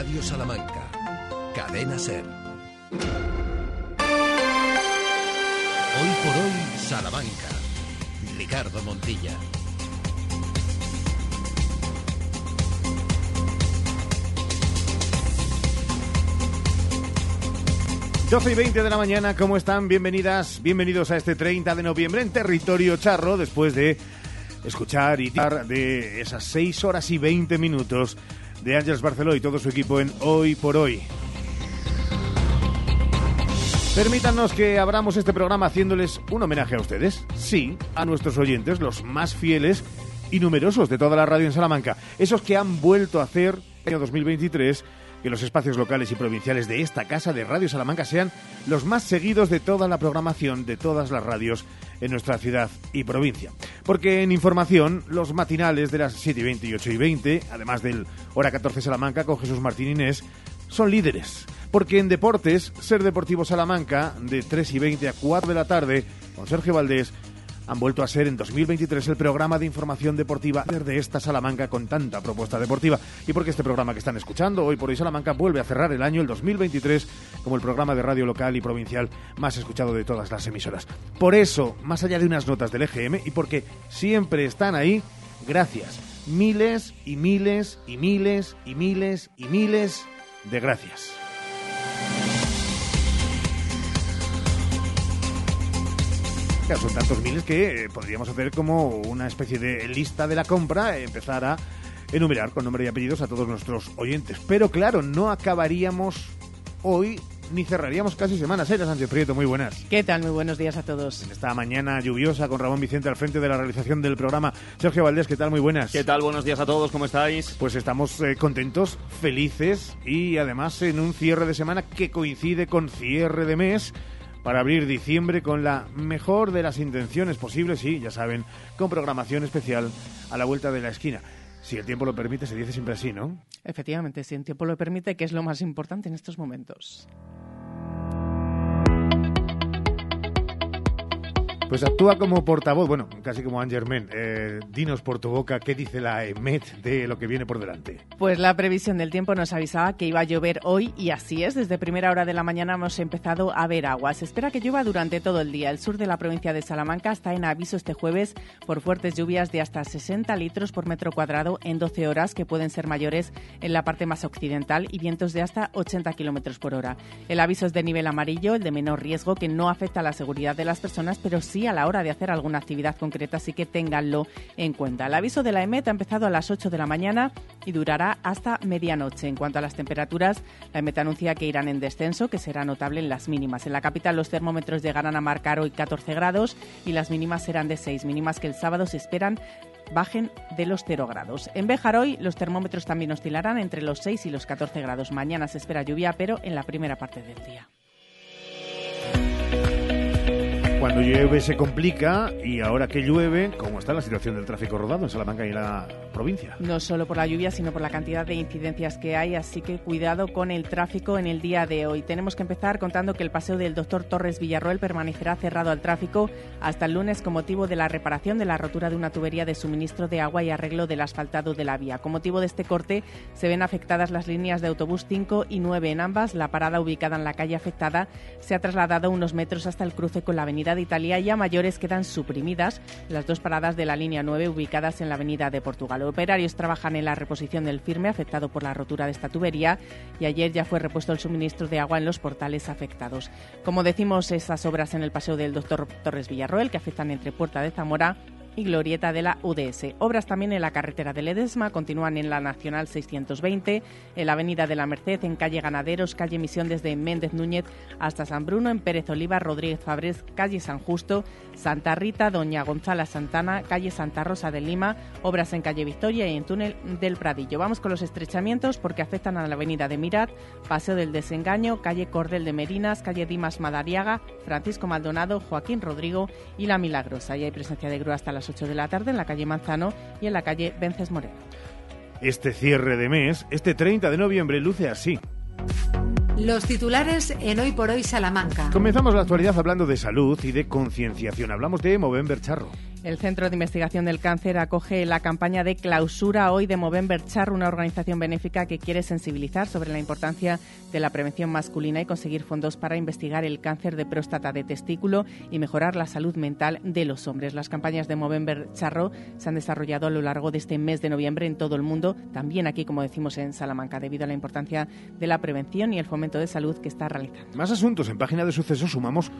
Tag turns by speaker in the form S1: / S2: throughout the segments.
S1: Radio Salamanca. Cadena Ser. Hoy por hoy, Salamanca. Ricardo Montilla.
S2: 12 y 20 de la mañana, ¿cómo están? Bienvenidas, bienvenidos a este 30 de noviembre en territorio charro, después de escuchar y de esas 6 horas y 20 minutos de Ángeles Barceló y todo su equipo en Hoy por Hoy. Permítanos que abramos este programa haciéndoles un homenaje a ustedes, sí, a nuestros oyentes, los más fieles y numerosos de toda la radio en Salamanca, esos que han vuelto a hacer el año 2023 que los espacios locales y provinciales de esta casa de Radio Salamanca sean los más seguidos de toda la programación de todas las radios en nuestra ciudad y provincia. Porque en información, los matinales de las 7 y 20 y 8 y 20, además del Hora 14 Salamanca con Jesús Martín Inés, son líderes. Porque en deportes, Ser Deportivo Salamanca, de 3 y 20 a 4 de la tarde, con Sergio Valdés, han vuelto a ser en 2023 el programa de información deportiva de esta Salamanca con tanta propuesta deportiva. Y porque este programa que están escuchando hoy por hoy Salamanca vuelve a cerrar el año, el 2023, como el programa de radio local y provincial más escuchado de todas las emisoras. Por eso, más allá de unas notas del EGM y porque siempre están ahí, gracias. Miles y miles y miles y miles y miles de gracias. Son tantos miles que eh, podríamos hacer como una especie de lista de la compra, empezar a enumerar con nombre y apellidos a todos nuestros oyentes. Pero claro, no acabaríamos hoy ni cerraríamos casi semanas. Sera Sánchez Prieto, muy buenas.
S3: ¿Qué tal? Muy buenos días a todos.
S2: En esta mañana lluviosa con Ramón Vicente al frente de la realización del programa. Sergio Valdés, ¿qué tal? Muy buenas.
S4: ¿Qué tal? Buenos días a todos, ¿cómo estáis?
S2: Pues estamos eh, contentos, felices y además en un cierre de semana que coincide con cierre de mes para abrir diciembre con la mejor de las intenciones posibles y, ya saben, con programación especial a la vuelta de la esquina. Si el tiempo lo permite, se dice siempre así, ¿no?
S3: Efectivamente, si el tiempo lo permite, que es lo más importante en estos momentos.
S2: Pues actúa como portavoz, bueno, casi como Angermen. Eh, dinos por tu boca qué dice la EMET de lo que viene por delante.
S3: Pues la previsión del tiempo nos avisaba que iba a llover hoy y así es. Desde primera hora de la mañana hemos empezado a ver agua. Se espera que llueva durante todo el día. El sur de la provincia de Salamanca está en aviso este jueves por fuertes lluvias de hasta 60 litros por metro cuadrado en 12 horas, que pueden ser mayores en la parte más occidental y vientos de hasta 80 kilómetros por hora. El aviso es de nivel amarillo, el de menor riesgo, que no afecta a la seguridad de las personas, pero sí a la hora de hacer alguna actividad concreta, así que ténganlo en cuenta. El aviso de la EMET ha empezado a las 8 de la mañana y durará hasta medianoche. En cuanto a las temperaturas, la EMET anuncia que irán en descenso, que será notable en las mínimas. En la capital los termómetros llegarán a marcar hoy 14 grados y las mínimas serán de 6, mínimas que el sábado se esperan bajen de los 0 grados. En Béjar hoy los termómetros también oscilarán entre los 6 y los 14 grados. Mañana se espera lluvia, pero en la primera parte del día.
S2: Cuando llueve se complica y ahora que llueve, ¿cómo está la situación del tráfico rodado en Salamanca y la provincia?
S3: No solo por la lluvia, sino por la cantidad de incidencias que hay, así que cuidado con el tráfico en el día de hoy. Tenemos que empezar contando que el paseo del doctor Torres Villarroel permanecerá cerrado al tráfico hasta el lunes con motivo de la reparación de la rotura de una tubería de suministro de agua y arreglo del asfaltado de la vía. Con motivo de este corte se ven afectadas las líneas de autobús 5 y 9 en ambas. La parada ubicada en la calle afectada se ha trasladado unos metros hasta el cruce con la avenida de Italia y a mayores quedan suprimidas las dos paradas de la línea 9 ubicadas en la avenida de Portugal. Operarios trabajan en la reposición del firme afectado por la rotura de esta tubería y ayer ya fue repuesto el suministro de agua en los portales afectados. Como decimos, esas obras en el paseo del doctor Torres Villarroel que afectan entre Puerta de Zamora y Glorieta de la UDS. Obras también en la carretera de Ledesma, continúan en la Nacional 620, en la Avenida de la Merced, en calle Ganaderos, calle Misión desde Méndez Núñez hasta San Bruno, en Pérez Oliva, Rodríguez Fabrés, calle San Justo, Santa Rita, Doña Gonzala Santana, calle Santa Rosa de Lima, obras en calle Victoria y en túnel del Pradillo. Vamos con los estrechamientos porque afectan a la Avenida de Mirat, Paseo del Desengaño, calle Cordel de Merinas, calle Dimas Madariaga, Francisco Maldonado, Joaquín Rodrigo y La Milagrosa. Y hay presencia de grúa hasta las 8 de la tarde en la calle Manzano y en la calle Vences Moreno.
S2: Este cierre de mes, este 30 de noviembre, luce así.
S5: Los titulares en Hoy por Hoy Salamanca.
S2: Comenzamos la actualidad hablando de salud y de concienciación. Hablamos de Movember Charro.
S3: El Centro de Investigación del Cáncer acoge la campaña de clausura hoy de Movember Char, una organización benéfica que quiere sensibilizar sobre la importancia de la prevención masculina y conseguir fondos para investigar el cáncer de próstata de testículo y mejorar la salud mental de los hombres. Las campañas de Movember Charro se han desarrollado a lo largo de este mes de noviembre en todo el mundo, también aquí, como decimos, en Salamanca, debido a la importancia de la prevención y el fomento de salud que está realizando.
S2: Más asuntos. En página de sucesos sumamos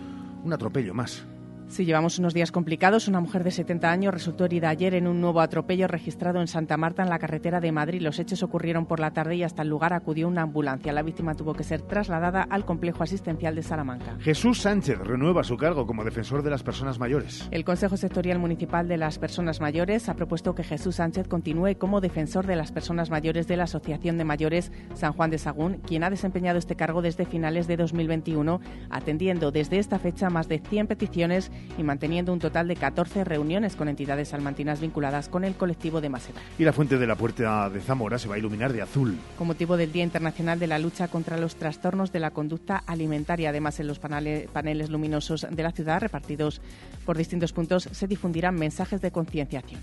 S2: un atropello más.
S3: Sí, llevamos unos días complicados. Una mujer de 70 años resultó herida ayer en un nuevo atropello registrado en Santa Marta, en la carretera de Madrid. Los hechos ocurrieron por la tarde y hasta el lugar acudió una ambulancia. La víctima tuvo que ser trasladada al complejo asistencial de Salamanca.
S2: Jesús Sánchez renueva su cargo como defensor de las personas mayores.
S3: El Consejo Sectorial Municipal de las Personas Mayores ha propuesto que Jesús Sánchez continúe como defensor de las personas mayores de la Asociación de Mayores San Juan de Sagún, quien ha desempeñado este cargo desde finales de 2021, atendiendo desde esta fecha más de 100 peticiones y manteniendo un total de 14 reuniones con entidades salmantinas vinculadas con el colectivo de Masera.
S2: Y la fuente de la Puerta de Zamora se va a iluminar de azul.
S3: Con motivo del Día Internacional de la Lucha contra los Trastornos de la Conducta Alimentaria, además en los paneles, paneles luminosos de la ciudad repartidos por distintos puntos se difundirán mensajes de concienciación.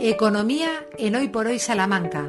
S5: Economía en Hoy por Hoy Salamanca.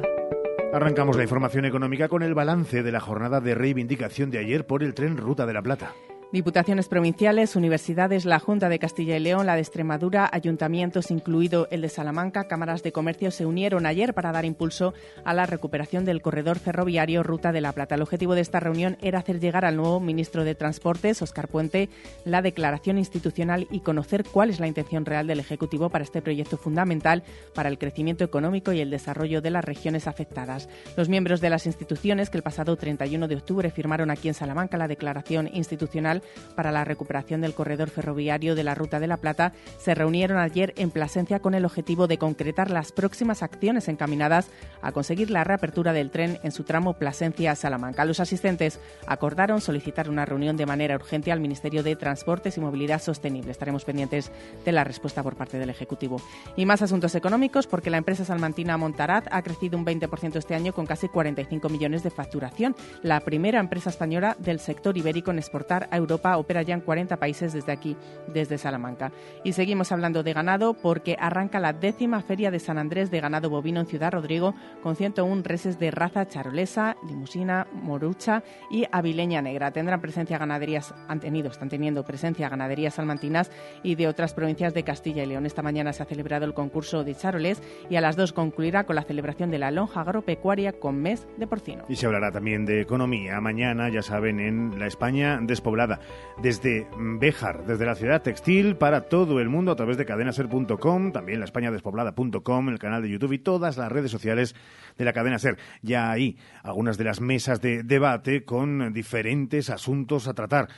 S2: Arrancamos la información económica con el balance de la jornada de reivindicación de ayer por el tren Ruta de la Plata.
S3: Diputaciones provinciales, universidades, la Junta de Castilla y León, la de Extremadura, ayuntamientos, incluido el de Salamanca, cámaras de comercio, se unieron ayer para dar impulso a la recuperación del corredor ferroviario Ruta de la Plata. El objetivo de esta reunión era hacer llegar al nuevo ministro de Transportes, Óscar Puente, la declaración institucional y conocer cuál es la intención real del Ejecutivo para este proyecto fundamental para el crecimiento económico y el desarrollo de las regiones afectadas. Los miembros de las instituciones que el pasado 31 de octubre firmaron aquí en Salamanca la declaración institucional para la recuperación del corredor ferroviario de la Ruta de la Plata se reunieron ayer en Plasencia con el objetivo de concretar las próximas acciones encaminadas a conseguir la reapertura del tren en su tramo Plasencia-Salamanca. Los asistentes acordaron solicitar una reunión de manera urgente al Ministerio de Transportes y Movilidad Sostenible. Estaremos pendientes de la respuesta por parte del Ejecutivo. Y más asuntos económicos porque la empresa salmantina Montarat ha crecido un 20% este año con casi 45 millones de facturación. La primera empresa española del sector ibérico en exportar a Europa Europa opera ya en 40 países desde aquí, desde Salamanca. Y seguimos hablando de ganado porque arranca la décima feria de San Andrés de ganado bovino en Ciudad Rodrigo con 101 reses de raza charolesa, limusina, morucha y avileña negra. Tendrán presencia ganaderías, han tenido, están teniendo presencia ganaderías salmantinas y de otras provincias de Castilla y León. Esta mañana se ha celebrado el concurso de charoles y a las dos concluirá con la celebración de la lonja agropecuaria con mes de porcino.
S2: Y se hablará también de economía mañana, ya saben, en la España despoblada desde Béjar, desde la ciudad textil para todo el mundo a través de cadenaser.com, también la españadespoblada.com, el canal de YouTube y todas las redes sociales de la cadena Ser. Ya hay algunas de las mesas de debate con diferentes asuntos a tratar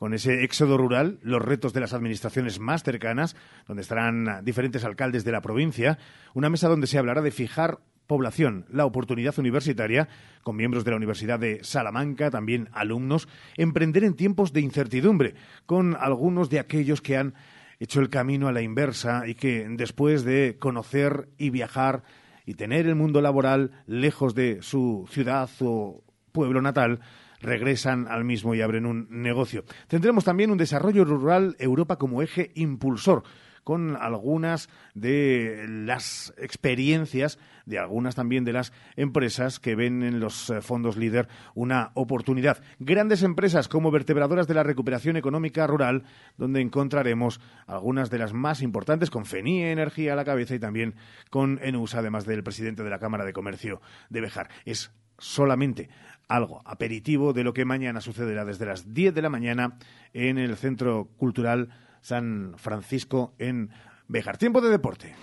S2: con ese éxodo rural, los retos de las administraciones más cercanas, donde estarán diferentes alcaldes de la provincia, una mesa donde se hablará de fijar población, la oportunidad universitaria, con miembros de la Universidad de Salamanca, también alumnos, emprender en tiempos de incertidumbre, con algunos de aquellos que han hecho el camino a la inversa y que después de conocer y viajar y tener el mundo laboral lejos de su ciudad o pueblo natal, regresan al mismo y abren un negocio. Tendremos también un desarrollo rural Europa como eje impulsor con algunas de las experiencias de algunas también de las empresas que ven en los eh, fondos líder una oportunidad. Grandes empresas como vertebradoras de la recuperación económica rural, donde encontraremos algunas de las más importantes, con FENIE Energía a la cabeza y también con ENUS, además del presidente de la Cámara de Comercio de Bejar. Es solamente algo aperitivo de lo que mañana sucederá desde las 10 de la mañana en el Centro Cultural San Francisco en Bejar. Tiempo de deporte.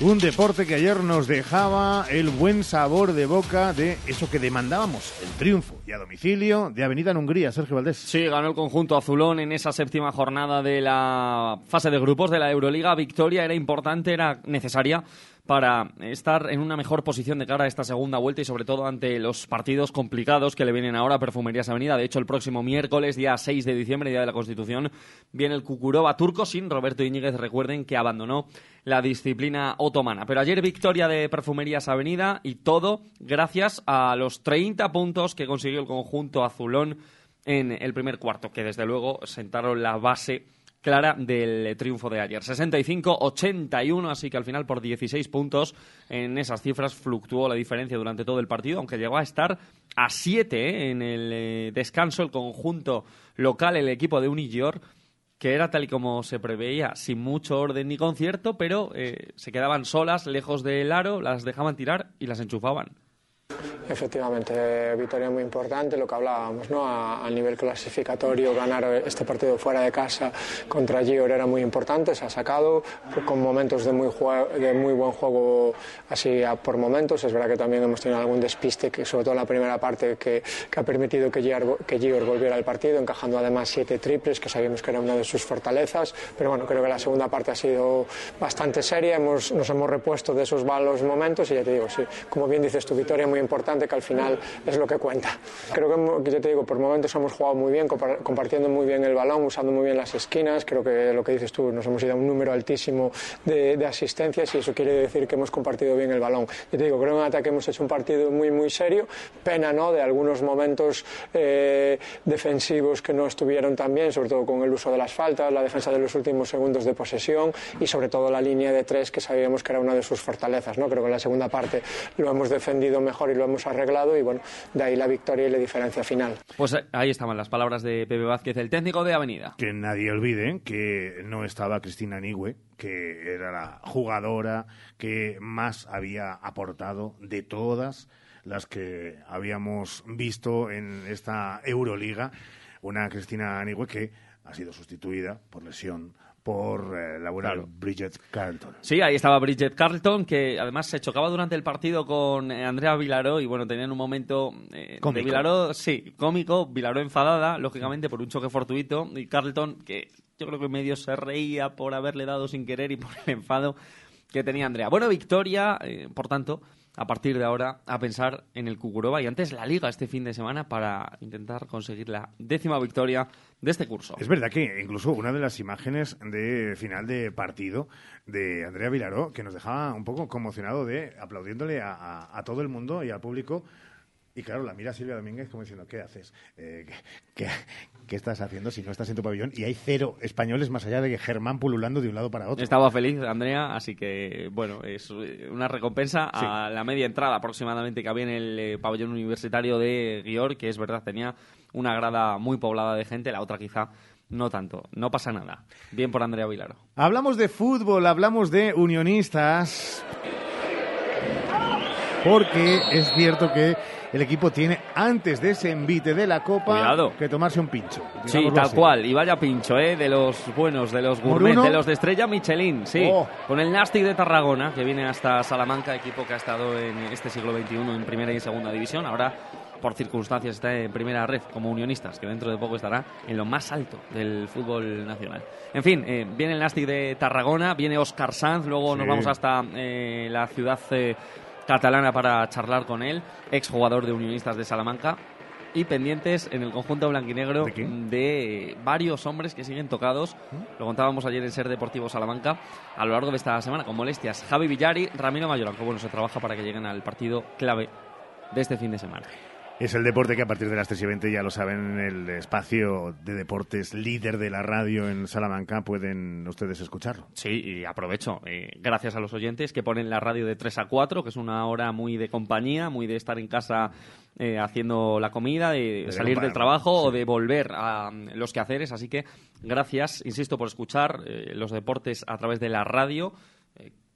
S2: Un deporte que ayer nos dejaba el buen sabor de boca de eso que demandábamos, el triunfo y a domicilio de Avenida en Hungría, Sergio Valdés.
S4: Sí, ganó el conjunto azulón en esa séptima jornada de la fase de grupos de la Euroliga. Victoria era importante, era necesaria para estar en una mejor posición de cara a esta segunda vuelta y sobre todo ante los partidos complicados que le vienen ahora a Perfumerías Avenida. De hecho, el próximo miércoles, día 6 de diciembre, día de la Constitución, viene el Cucuroba turco sin Roberto Iñiguez. Recuerden que abandonó la disciplina otomana. Pero ayer victoria de Perfumerías Avenida y todo gracias a los 30 puntos que consiguió el conjunto azulón en el primer cuarto, que desde luego sentaron la base clara del triunfo de ayer. 65-81, así que al final por 16 puntos en esas cifras fluctuó la diferencia durante todo el partido, aunque llegó a estar a 7 ¿eh? en el eh, descanso el conjunto local, el equipo de Unigior, que era tal y como se preveía, sin mucho orden ni concierto, pero eh, se quedaban solas, lejos del aro, las dejaban tirar y las enchufaban.
S6: Efectivamente, victoria muy importante, lo que hablábamos, ¿no? A, nivel clasificatorio, ganar este partido fuera de casa contra Gior era muy importante, se ha sacado con momentos de muy, de muy buen juego así por momentos. Es verdad que también hemos tenido algún despiste, que sobre todo en la primera parte, que, que ha permitido que Gior, que Gior volviera al partido, encajando además siete triples, que sabíamos que era una de sus fortalezas. Pero bueno, creo que la segunda parte ha sido bastante seria, hemos, nos hemos repuesto de esos malos momentos y ya te digo, sí, como bien dices, tu victoria muy importante que al final es lo que cuenta. Creo que, yo te digo, por momentos hemos jugado muy bien, compartiendo muy bien el balón, usando muy bien las esquinas. Creo que lo que dices tú, nos hemos ido a un número altísimo de, asistencias y eso quiere decir que hemos compartido bien el balón. Yo te digo, creo que en ataque hemos hecho un partido muy, muy serio. Pena, ¿no?, de algunos momentos eh, defensivos que no estuvieron tan bien, sobre todo con el uso de las faltas, la defensa de los últimos segundos de posesión y sobre todo la línea de tres que sabíamos que era una de sus fortalezas, ¿no? Creo que en la segunda parte lo hemos defendido mejor y lo hemos arreglado y bueno, de ahí la victoria y la diferencia final.
S4: Pues eh, ahí estaban las palabras de Pepe Vázquez, el técnico de Avenida.
S2: Que nadie olvide que no estaba Cristina Nigüe, que era la jugadora que más había aportado de todas las que habíamos visto en esta Euroliga. Una Cristina Nigüe que ha sido sustituida por lesión por eh, la buena Bridget Carlton.
S4: Sí, ahí estaba Bridget Carlton, que además se chocaba durante el partido con eh, Andrea Vilaró y bueno, tenían un momento eh, de Vilaró, sí, cómico, Vilaró enfadada, lógicamente, por un choque fortuito, y Carlton, que yo creo que medio se reía por haberle dado sin querer y por el enfado que tenía Andrea. Bueno, victoria, por tanto, a partir de ahora a pensar en el Kukurova y antes la Liga este fin de semana para intentar conseguir la décima victoria de este curso.
S2: Es verdad que incluso una de las imágenes de final de partido de Andrea Vilaró que nos dejaba un poco conmocionado de aplaudiéndole a todo el mundo y al público y claro, la mira Silvia Domínguez como diciendo, ¿qué haces? Eh, ¿qué, estás haciendo si no estás en tu pabellón? Y hay cero españoles más allá de que Germán pululando de un lado para otro.
S4: Estaba feliz, Andrea, así que, bueno, es una recompensa a la media entrada aproximadamente que había en el eh, pabellón universitario de Guior, que es verdad, tenía una grada muy poblada de gente, la otra quizá no tanto, no pasa nada. Bien por Andrea Vilaro.
S2: Hablamos de fútbol, hablamos de unionistas. Porque es cierto que el equipo tiene antes de ese envite de la Copa que tomarse un pincho.
S4: Sí, tal cual. Y vaya pincho, ¿eh? De los buenos, de los gourmet, de los de estrella Michelin, sí. Oh. Con el Nastic de Tarragona, que viene hasta Salamanca, equipo que ha estado en este siglo XXI en primera y segunda división. Ahora por circunstancias está en primera red como unionistas, que dentro de poco estará en lo más alto del fútbol nacional. En fin, eh, viene el Nastic de Tarragona, viene Oscar Sanz, luego nos vamos hasta eh, la ciudad eh, catalana para charlar con él, exjugador de Unionistas de Salamanca. Y pendientes en el conjunto blanquinegro ¿De, varios hombres que siguen tocados. Lo contábamos ayer en Ser Deportivo Salamanca a lo largo de esta semana con molestias. Javi Villari, Ramiro Mayor, que bueno, se trabaja para que lleguen al partido clave de este fin de semana.
S2: Es el deporte que a partir de las 3 y 20, ya lo saben, el espacio de deportes líder de la radio en Salamanca, pueden ustedes escucharlo.
S4: Sí, y aprovecho, eh, gracias a los oyentes que ponen la radio de 3 a 4, que es una hora muy de compañía, muy de estar en casa eh, haciendo la comida, de, salir del trabajo o de volver a mm, los quehaceres. Así que gracias, insisto, por escuchar eh, los deportes a través de la radio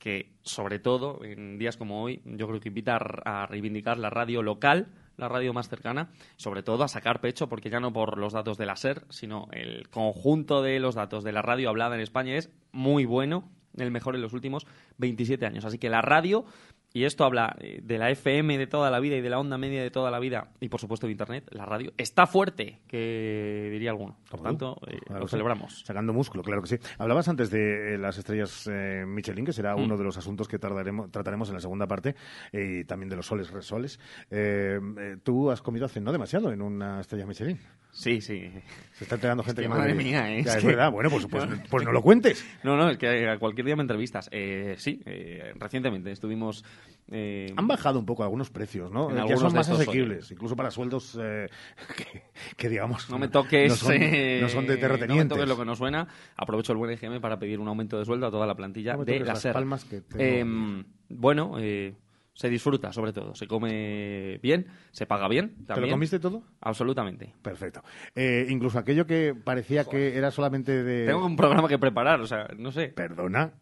S4: que sobre todo en días como hoy yo creo que invita a reivindicar la radio local la radio más cercana, sobre todo a sacar pecho, porque ya no por los datos de la SER, sino el conjunto de los datos de la radio hablada en España es muy bueno, el mejor en los últimos 27 años. Así que la radio y esto habla eh, de la FM de toda la vida y de la onda media de toda la vida, y por supuesto de Internet, la radio, está fuerte, que diría alguno. Por tanto, eh,
S2: Claro
S4: lo
S2: que sí.
S4: celebramos.
S2: Sacando músculo, claro que sí. Hablabas antes de eh, las estrellas eh, Michelin, que será
S4: Mm.
S2: uno de los asuntos que tardaremos, trataremos en la segunda parte, eh, y también de los soles resoles. Eh, eh, tú has comido hace no demasiado en una estrella Michelin.
S4: Sí, sí.
S2: Se está enterando gente
S4: que madre
S2: debería.
S4: mía, ¿eh?
S2: Ya,
S4: Es
S2: es
S4: que-
S2: verdad. Bueno, pues, pues, pues no lo cuentes.
S4: No, no, es que a cualquier día me entrevistas. Eh, sí, eh, recientemente estuvimos... eh,
S2: Han bajado un poco algunos precios, ¿no?
S4: En
S2: Eh,
S4: algunos
S2: son más asequibles, incluso para sueldos eh, que, que, digamos...
S4: No me toques,
S2: No son,
S4: eh,
S2: no son de
S4: no me
S2: terratenientes.
S4: toques lo que no suena. Aprovecho el buen EGM para pedir un aumento de sueldo a toda la plantilla
S2: No
S4: de la
S2: las
S4: SER.
S2: palmas que tengo.
S4: Eh, bueno, eh, se disfruta sobre todo. Se come bien, se paga bien
S2: ¿Te lo
S4: también.
S2: comiste todo?
S4: Absolutamente.
S2: Perfecto. Eh, incluso aquello que parecía que era solamente de...
S4: Tengo un programa que preparar, o sea, no sé.
S2: Perdona.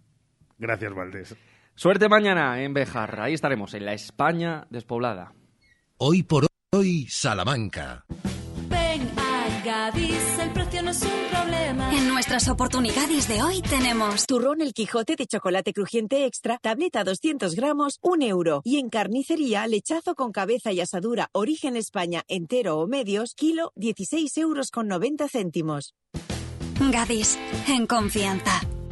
S2: Gracias, Valdés.
S4: Suerte mañana en Bejar. Ahí estaremos, en la España despoblada.
S1: Hoy por hoy, Salamanca.
S7: Ven a Gadis, el precio no es un problema.
S8: En nuestras oportunidades de hoy tenemos
S9: Turrón El Quijote de chocolate crujiente extra, tableta 200 gramos, 1 euro. Y en carnicería, lechazo con cabeza y asadura, origen España, entero o medios, kilo, 16 euros con 90 céntimos.
S8: Gadis, en confianza.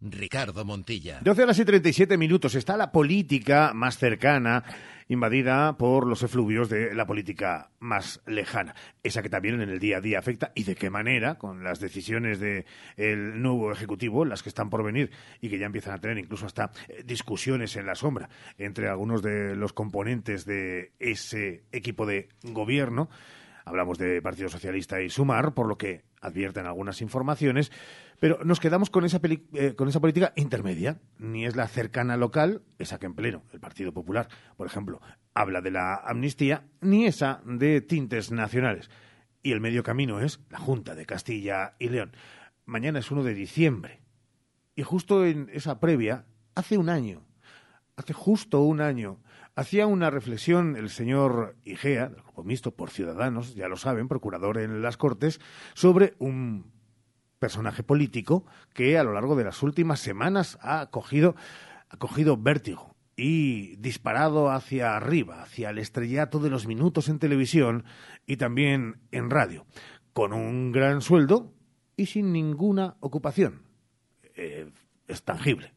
S1: Ricardo Montilla.
S2: 12 horas y 37 minutos. Está la política más cercana, invadida por los efluvios de la política más lejana. Esa que también en el día a día afecta y de qué manera, con las decisiones del nuevo Ejecutivo, las que están por venir y que ya empiezan a tener incluso hasta eh, discusiones en la sombra entre algunos de los componentes de ese equipo de gobierno. Hablamos de Partido Socialista y Sumar, por lo que advierten algunas informaciones, pero nos quedamos con esa, eh, con esa política intermedia. Ni es la cercana local, esa que en pleno el Partido Popular, por ejemplo, habla de la amnistía, ni esa de tintes nacionales. Y el medio camino es la Junta de Castilla y León. Mañana es 1 de diciembre. Y justo en esa previa, hace un año, hace justo un año, hacía una reflexión el señor Igea, del Grupo por Ciudadanos, ya lo saben, procurador en las Cortes, sobre un personaje político que a lo largo de las últimas semanas ha cogido, ha cogido vértigo y disparado hacia arriba, hacia el estrellato de los minutos en televisión y también en radio, con un gran sueldo y sin ninguna ocupación. Eh, es tangible.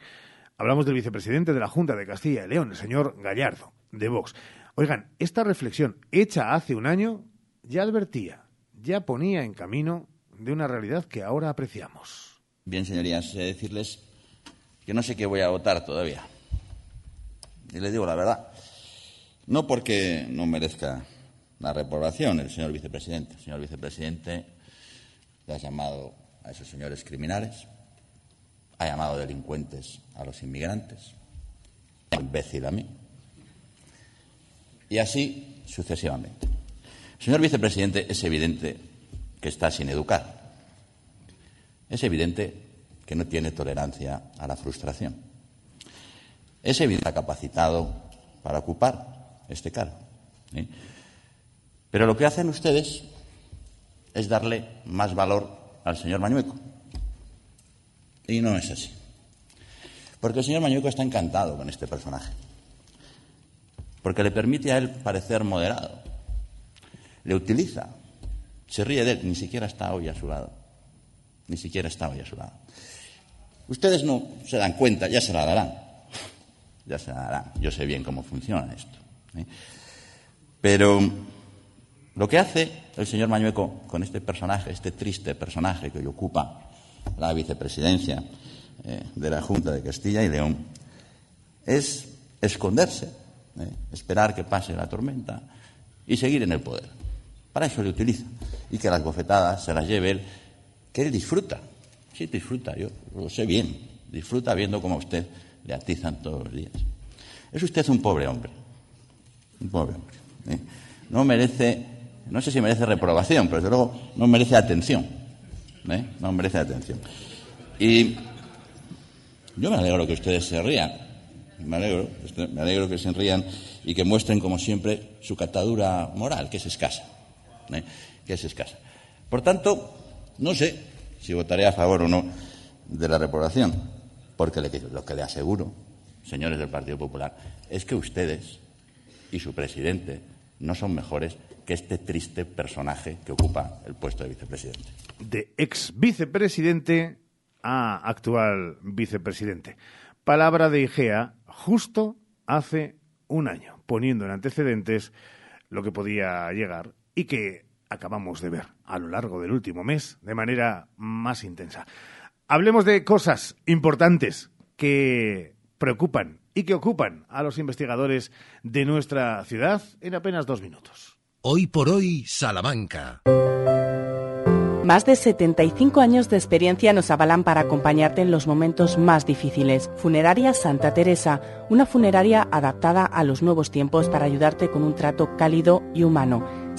S2: Hablamos del vicepresidente de la Junta de Castilla y León, el señor Gallardo, de Vox. Oigan, esta reflexión hecha hace un año ya advertía, ya ponía en camino de una realidad que ahora apreciamos.
S10: Bien, señorías, eh, decirles que no sé qué voy a votar todavía. Y les digo la verdad. No porque no merezca la reprobación el señor vicepresidente. El señor vicepresidente le ha llamado a esos señores criminales, ha llamado delincuentes a los inmigrantes, imbécil a mí. Y así sucesivamente. Señor vicepresidente, es evidente que está sin educar. Es evidente que no tiene tolerancia a la frustración. Es evidente que está capacitado para ocupar este cargo. ¿sí? Pero lo que hacen ustedes es darle más valor al señor Mañueco. Y no es así. Porque el señor Mañueco está encantado con este personaje. Porque le permite a él parecer moderado. Le utiliza. Se ríe de él. Ni siquiera está hoy a su lado. Ni siquiera está hoy a su lado. Ustedes no se dan cuenta, ya se la darán. Ya se la darán. Yo sé bien cómo funciona esto. ¿eh? Pero lo que hace el señor Mañueco con este personaje, este triste personaje que hoy ocupa la vicepresidencia eh, de la Junta de Castilla y León es esconderse, eh, esperar que pase la tormenta y seguir en el poder. Para eso le utiliza. Y que las bofetadas se las lleve él, que él disfruta. Sí, disfruta, yo lo sé bien. Disfruta viendo cómo a usted le atizan todos los días. Es usted un pobre hombre. Un pobre hombre. ¿eh? No merece, no sé si merece reprobación, pero desde luego no merece atención. ¿eh? No merece atención. Y yo me alegro que ustedes se rían. Me alegro, me alegro que se rían y que muestren, como siempre, su catadura moral, que es escasa. Que es escasa. Por tanto, no sé si votaré a favor o no de la reprobación, porque lo que le aseguro, señores del Partido Popular, es que ustedes y su presidente no son mejores que este triste personaje que ocupa el puesto de vicepresidente.
S2: De ex vicepresidente a actual vicepresidente. Palabra de Igea justo hace un año, poniendo en antecedentes lo que podía llegar y que acabamos de ver a lo largo del último mes de manera más intensa. Hablemos de cosas importantes que preocupan y que ocupan a los investigadores de nuestra ciudad en apenas dos minutos.
S1: Hoy por hoy, Salamanca.
S3: Más de 75 años de experiencia nos avalan para acompañarte en los momentos más difíciles. Funeraria Santa Teresa, una funeraria adaptada a los nuevos tiempos para ayudarte con un trato cálido y humano.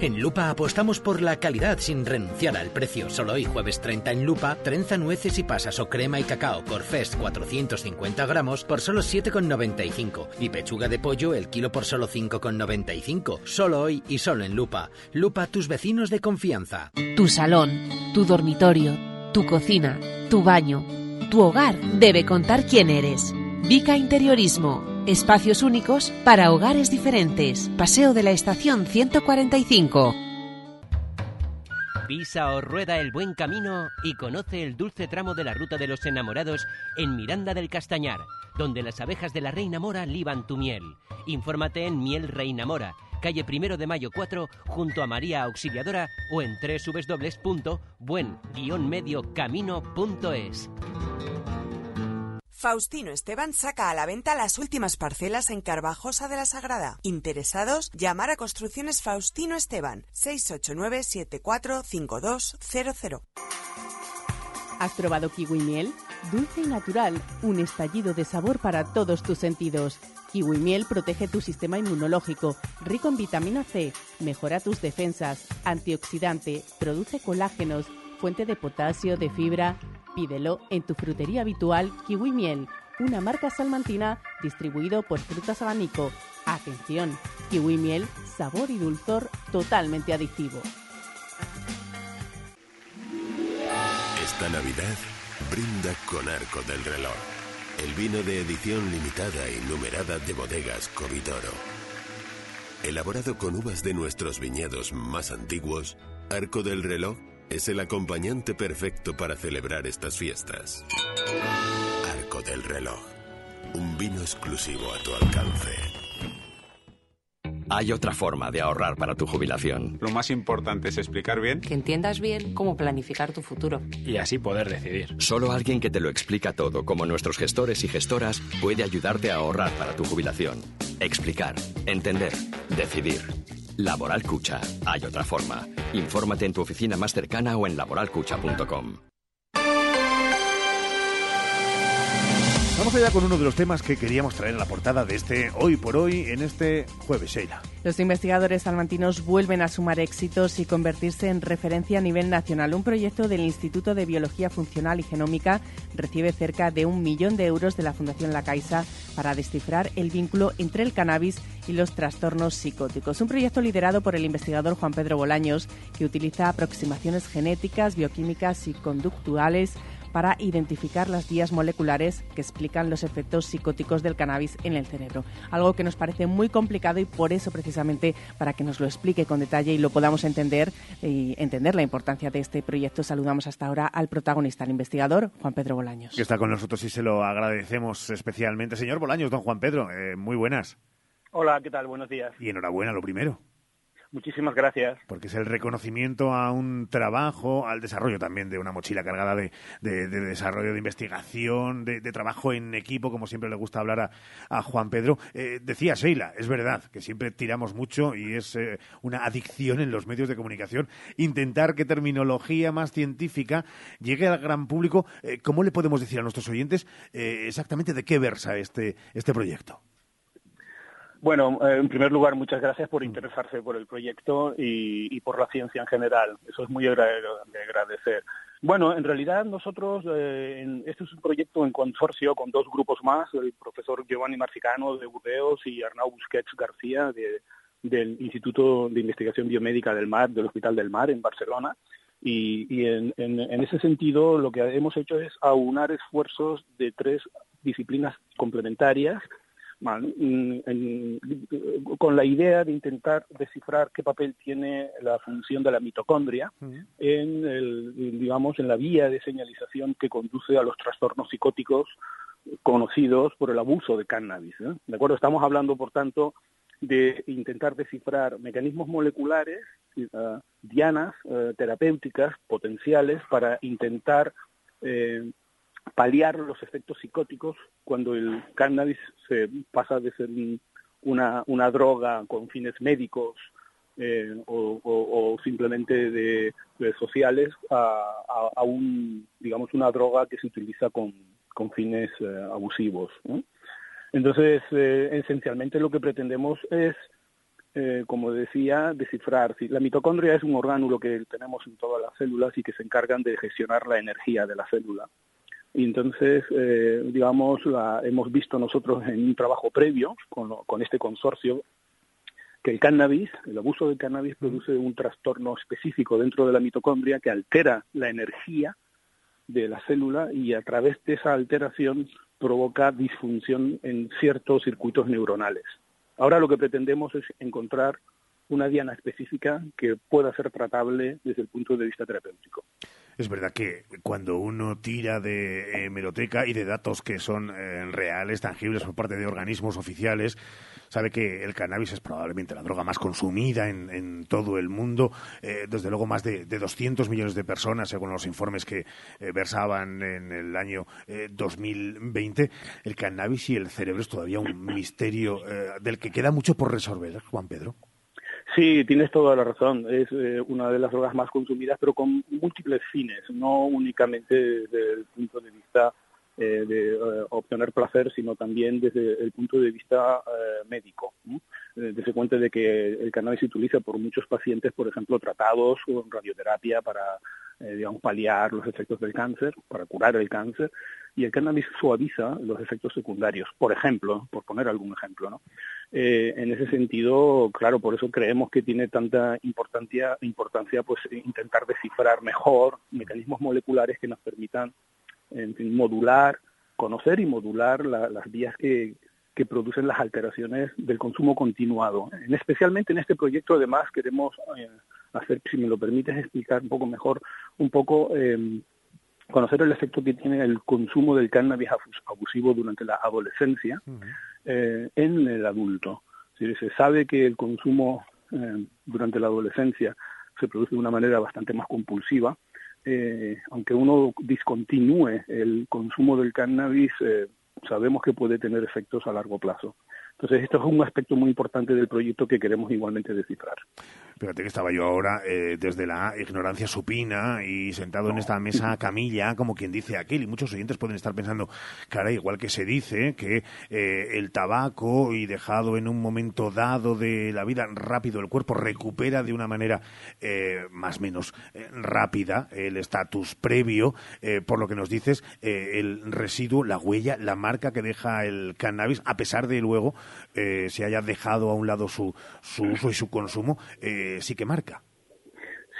S11: En Lupa apostamos por la calidad sin renunciar al precio. Solo hoy jueves 30 en Lupa, trenza nueces y pasas o crema y cacao Corfest 450 gramos por solo 7,95 y pechuga de pollo el kilo por solo 5,95. Solo hoy y solo en Lupa. Lupa, tus vecinos de confianza.
S12: Tu salón, tu dormitorio, tu cocina, tu baño, tu hogar debe contar quién eres. Vica Interiorismo. Espacios únicos para hogares diferentes. Paseo de la Estación 145.
S13: Pisa o rueda el buen camino y conoce el dulce tramo de la Ruta de los Enamorados en Miranda del Castañar, donde las abejas de la Reina Mora liban tu miel. Infórmate en Miel Reina Mora, calle Primero de Mayo 4, junto a María Auxiliadora o en www.buen-mediocamino.es.
S14: Faustino Esteban saca a la venta las últimas parcelas en Carvajosa de la Sagrada. Interesados, llamar a Construcciones Faustino Esteban 689 745200.
S3: ¿Has probado kiwi miel? Dulce y natural, un estallido de sabor para todos tus sentidos. Kiwi miel protege tu sistema inmunológico, rico en vitamina C, mejora tus defensas, antioxidante, produce colágenos, fuente de potasio, de fibra, Pídelo en tu frutería habitual Kiwi Miel, una marca salmantina distribuido por Frutas Abanico. Atención, Kiwi Miel, sabor y dulzor totalmente adictivo.
S15: Esta Navidad brinda con Arco del Reloj, el vino de edición limitada y numerada de bodegas Corritoro. Elaborado con uvas de nuestros viñedos más antiguos, Arco del Reloj es el acompañante perfecto para celebrar estas fiestas. Arco del reloj. Un vino exclusivo a tu alcance.
S16: Hay otra forma de ahorrar para tu jubilación.
S17: Lo más importante es explicar bien.
S18: Que entiendas bien cómo planificar tu futuro.
S17: Y así poder decidir.
S16: Solo alguien que te lo explica todo, como nuestros gestores y gestoras, puede ayudarte a ahorrar para tu jubilación. Explicar, entender, decidir. Laboral Cucha. Hay otra forma. Infórmate en tu oficina más cercana o en laboralcucha.com.
S2: Vamos allá con uno de los temas que queríamos traer en la portada de este Hoy por Hoy en este jueves, Sheila.
S3: Los investigadores salmantinos vuelven a sumar éxitos y convertirse en referencia a nivel nacional. Un proyecto del Instituto de Biología Funcional y Genómica recibe cerca de un millón de euros de la Fundación La Caixa para descifrar el vínculo entre el cannabis y los trastornos psicóticos. Un proyecto liderado por el investigador Juan Pedro Bolaños que utiliza aproximaciones genéticas, bioquímicas y conductuales para identificar las vías moleculares que explican los efectos psicóticos del cannabis en el cerebro. Algo que nos parece muy complicado y por eso precisamente para que nos lo explique con detalle y lo podamos entender y entender la importancia de este proyecto, saludamos hasta ahora al protagonista, al investigador Juan Pedro Bolaños.
S2: Que está con nosotros y se lo agradecemos especialmente. Señor Bolaños, don Juan Pedro, eh, muy buenas.
S19: Hola, ¿qué tal? Buenos días.
S2: Y enhorabuena, lo primero.
S19: Muchísimas gracias.
S2: Porque es el reconocimiento a un trabajo, al desarrollo también de una mochila cargada de, desarrollo de investigación, de, trabajo en equipo, como siempre le gusta hablar a, Juan Pedro. Eh, decía Sheila, es verdad que siempre tiramos mucho y es eh, una adicción en los medios de comunicación intentar que terminología más científica llegue al gran público. Eh, ¿Cómo le podemos decir a nuestros oyentes exactamente de qué versa este, este proyecto?
S19: Bueno, eh, en primer lugar, muchas gracias por interesarse por el proyecto y, por la ciencia en general. Eso es muy de agradecer. Bueno, en realidad nosotros, eh, este es un proyecto en consorcio con dos grupos más, el profesor Giovanni Marcicano de Burdeos y Arnau Busquets García del Instituto de Investigación Biomédica del Mar, del Hospital del Mar en Barcelona. Y, en, en ese sentido lo que hemos hecho es aunar esfuerzos de tres disciplinas complementarias Mm, con la idea de intentar descifrar qué papel tiene la función de la mitocondria en, el, digamos, en la vía de señalización que conduce a los trastornos psicóticos conocidos por el abuso de cannabis. ¿De acuerdo? Estamos hablando, por tanto, de intentar descifrar mecanismos moleculares, uh, dianas uh, terapéuticas potenciales para intentar eh, paliar los efectos psicóticos cuando el cannabis se pasa de ser una, una droga con fines médicos eh, o, simplemente de, sociales a, a, un digamos una droga que se utiliza con, con fines eh, abusivos entonces eh, esencialmente lo que pretendemos es como decía, descifrar. Si la mitocondria es un orgánulo que tenemos en todas las células y que se encargan de gestionar la energía de la célula. Y entonces, eh, digamos, la, hemos visto nosotros en un trabajo previo con, con este consorcio que el cannabis, el abuso del cannabis produce un trastorno específico dentro de la mitocondria que altera la energía de la célula y a través de esa alteración provoca disfunción en ciertos circuitos neuronales. Ahora lo que pretendemos es encontrar una diana específica que pueda ser tratable desde el punto de vista terapéutico.
S2: Es verdad que cuando uno tira de hemeroteca y de datos que son eh, reales, tangibles por parte de organismos oficiales, sabe que el cannabis es probablemente la droga más consumida en, todo el mundo. Eh, desde luego, más de, 200 millones de personas, según los informes que eh, versaban en el año 2020. El cannabis y el cerebro es todavía un misterio del que queda mucho por resolver, Juan Pedro.
S19: Sí, tienes toda la razón. Es eh, una de las drogas más consumidas, pero con múltiples fines, no únicamente desde el punto de vista eh, de eh, obtener placer, sino también desde el punto de vista médico. Desde cuenta de que el cannabis se utiliza por muchos pacientes, por ejemplo, tratados con radioterapia para, digamos, paliar los efectos del cáncer, para curar el cáncer, y el cannabis suaviza los efectos secundarios, por ejemplo, por poner algún ejemplo, ¿no? Eh, en ese sentido, claro, por eso creemos que tiene tanta importancia, importancia pues intentar descifrar mejor mecanismos moleculares que nos permitan modular, conocer y modular las vías que, que producen las alteraciones del consumo continuado. En, especialmente en este proyecto, además, queremos eh, hacer, si me lo permites explicar un poco mejor, un poco eh, conocer el efecto que tiene el consumo del cannabis abusivo durante la adolescencia eh, en el adulto. Se sabe que el consumo eh, durante la adolescencia se produce de una manera bastante más compulsiva. Eh, aunque uno discontinúe el consumo del cannabis, sabemos que puede tener efectos a largo plazo. Entonces, esto es un aspecto muy importante del proyecto que queremos igualmente descifrar.
S2: Fíjate que estaba yo ahora eh, desde la ignorancia supina y sentado en esta mesa camilla, como quien dice aquel, y muchos oyentes pueden estar pensando, cara, igual que se dice que eh, el tabaco y dejado en un momento dado de la vida rápido, el cuerpo recupera de una manera eh, más o menos rápida el estatus previo, por lo que nos dices, el residuo, la huella, la marca que deja el cannabis, a pesar de luego se haya dejado a un lado su, su uso y su consumo, sí que marca.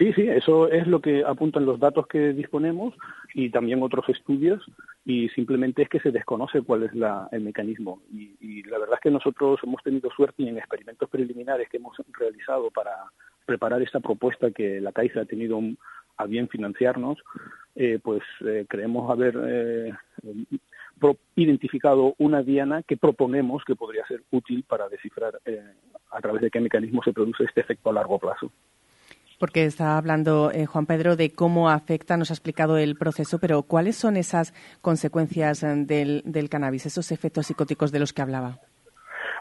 S19: Sí, sí, eso es lo que apuntan los datos que disponemos y también otros estudios y simplemente es que se desconoce cuál es la, el mecanismo. Y, la verdad es que nosotros hemos tenido suerte y en experimentos preliminares que hemos realizado para preparar esta propuesta que la Caixa ha tenido a bien financiarnos, eh, pues eh, creemos haber eh, identificado una diana que proponemos que podría ser útil para descifrar eh, a través de qué mecanismo se produce este efecto a largo plazo
S3: porque está hablando eh, Juan Pedro de cómo afecta, nos ha explicado el proceso, pero ¿cuáles son esas consecuencias eh, del, del, cannabis, esos efectos psicóticos de los que hablaba?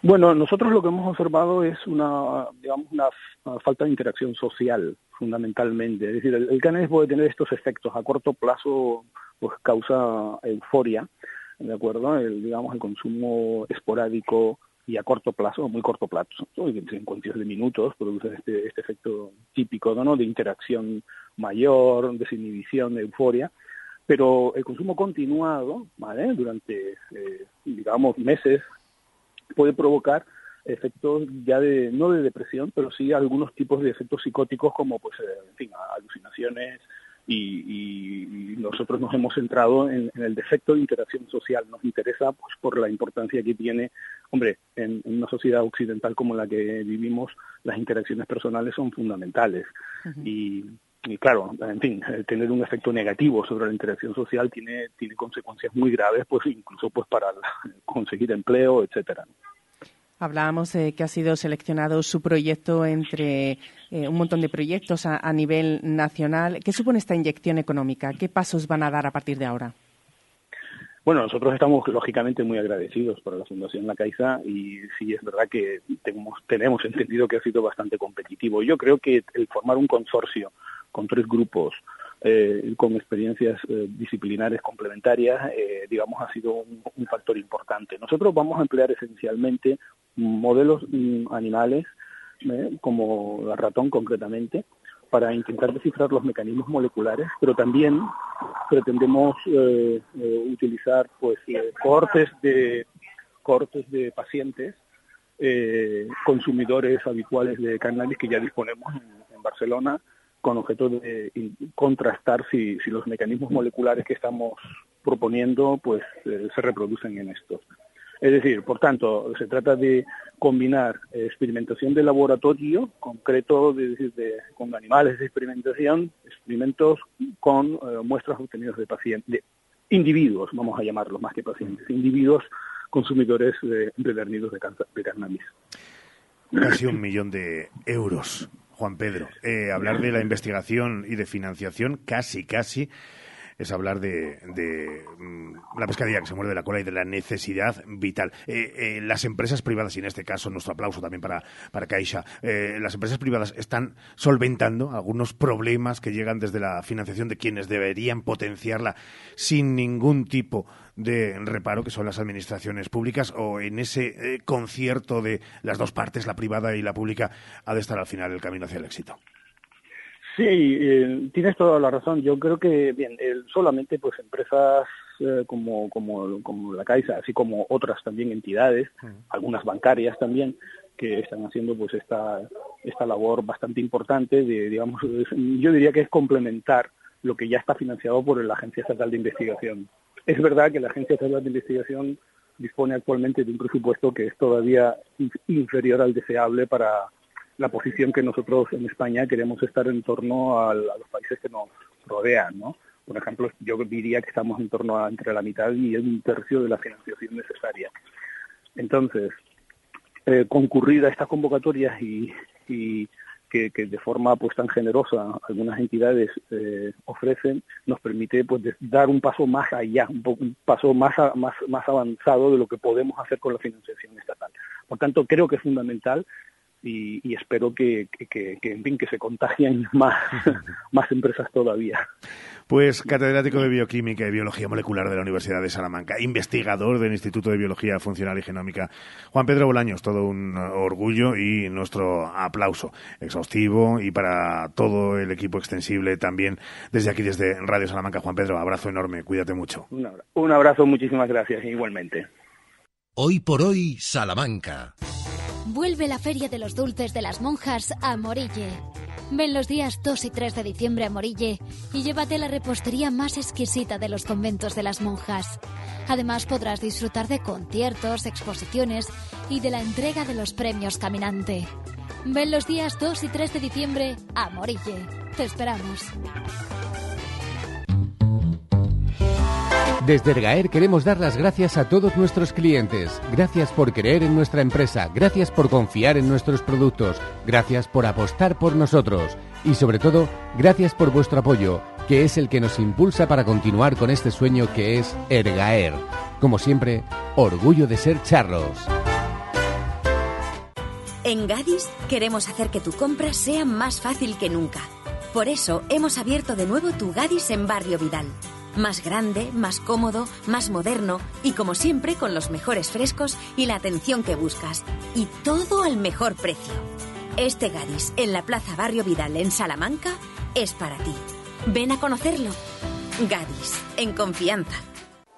S19: Bueno, nosotros lo que hemos observado es una, digamos, una, falta de interacción social, fundamentalmente. Es decir, el, el, cannabis puede tener estos efectos a corto plazo, pues causa euforia, ¿de acuerdo? El, digamos, el consumo esporádico y a corto plazo, muy corto plazo, en cuantos de minutos, produce este, este efecto típico ¿no? de interacción mayor, desinhibición, de euforia, pero el consumo continuado, ¿vale? durante, eh, digamos, meses, puede provocar efectos ya de, no de depresión, pero sí algunos tipos de efectos psicóticos como, pues, en fin, alucinaciones, y, y, nosotros nos hemos centrado en, en, el defecto de interacción social. Nos interesa pues, por la importancia que tiene, hombre, en, en, una sociedad occidental como la que vivimos, las interacciones personales son fundamentales. Uh -huh. y, y, claro, en fin, tener un efecto negativo sobre la interacción social tiene, tiene consecuencias muy graves, pues incluso pues para conseguir empleo, etcétera.
S3: Hablábamos de que ha sido seleccionado su proyecto entre eh, un montón de proyectos a, nivel nacional. ¿Qué supone esta inyección económica? ¿Qué pasos van a dar a partir de ahora?
S19: Bueno, nosotros estamos lógicamente muy agradecidos por la Fundación La Caixa y sí es verdad que tenemos, entendido que ha sido bastante competitivo. Yo creo que el formar un consorcio con tres grupos eh, con experiencias eh, disciplinares complementarias, eh, digamos, ha sido un, factor importante. Nosotros vamos a emplear esencialmente modelos mm, animales, ¿eh? como el ratón concretamente, para intentar descifrar los mecanismos moleculares, pero también pretendemos eh, eh, utilizar pues cortes de cortes de pacientes consumidores habituales de cannabis que ya disponemos en, Barcelona con objeto de contrastar si, si, los mecanismos moleculares que estamos proponiendo pues eh, se reproducen en estos. Es decir, por tanto, se trata de combinar eh, experimentación de laboratorio, concreto, de, de, con animales de experimentación, experimentos con eh, muestras obtenidas de pacientes, de individuos, vamos a llamarlos más que pacientes, individuos consumidores de, empedernidos de, de cannabis.
S2: Casi un millón de euros Juan Pedro. Eh, hablar de la investigación y de financiación casi, casi es hablar de, de mm, la pescadilla que se muerde la cola y de la necesidad vital. Eh, eh, las empresas privadas, y en este caso nuestro aplauso también para, para Caixa, eh, las empresas privadas están solventando algunos problemas que llegan desde la financiación de quienes deberían potenciarla sin ningún tipo de reparo, que son las administraciones públicas, o en ese concierto de las dos partes, la privada y la pública, ha de estar al final el camino hacia el éxito.
S19: Sí, eh, tienes toda la razón. Yo creo que, bien, el, solamente pues empresas eh, como, como, como la Caixa, así como otras también entidades, -huh. algunas bancarias también, que están haciendo pues esta, esta labor bastante importante de, digamos, yo diría que es complementar lo que ya está financiado por la Agencia Estatal de Investigación. Es verdad que la Agencia Estatal de Investigación dispone actualmente de un presupuesto que es todavía inferior al deseable para la posición que nosotros en España queremos estar en torno a, a los países que nos rodean, ¿no? Por ejemplo, yo diría que estamos en torno a entre la mitad y un tercio de la financiación necesaria. Entonces, eh, concurrir a estas convocatorias y, que, de forma pues tan generosa algunas entidades eh, ofrecen nos permite pues dar un paso más allá, un, poco, un paso más, a, más, más avanzado de lo que podemos hacer con la financiación estatal. Por tanto, creo que es fundamental y, y espero que, que, que, en fin, que se contagien más, más empresas todavía.
S2: Pues catedrático de Bioquímica y Biología Molecular de la Universidad de Salamanca, investigador del Instituto de Biología Funcional y Genómica, Juan Pedro Bolaños, todo un orgullo y nuestro aplauso exhaustivo y para todo el equipo extensible también desde aquí, desde Radio Salamanca. Juan Pedro, abrazo enorme, cuídate mucho.
S19: Un abrazo, un abrazo muchísimas gracias, igualmente.
S1: Hoy por hoy, Salamanca.
S20: Vuelve la Feria de los Dulces de las Monjas a Morille. Ven los días 2 y 3 de diciembre a Morille y llévate la repostería más exquisita de los conventos de las monjas. Además podrás disfrutar de conciertos, exposiciones y de la entrega de los premios Caminante. Ven los días 2 y 3 de diciembre a Morille. Te esperamos.
S21: Desde Ergaer queremos dar las gracias a todos nuestros clientes. Gracias por creer en nuestra empresa, gracias por confiar en nuestros productos, gracias por apostar por nosotros y sobre todo, gracias por vuestro apoyo, que es el que nos impulsa para continuar con este sueño que es Ergaer. Como siempre, orgullo de ser charros.
S22: En Gadis queremos hacer que tu compra sea más fácil que nunca. Por eso hemos abierto de nuevo tu Gadis en Barrio Vidal. Más grande, más cómodo, más moderno y como siempre con los mejores frescos y la atención que buscas. Y todo al mejor precio. Este Gadis en la Plaza Barrio Vidal en Salamanca es para ti. Ven a conocerlo. Gadis, en confianza.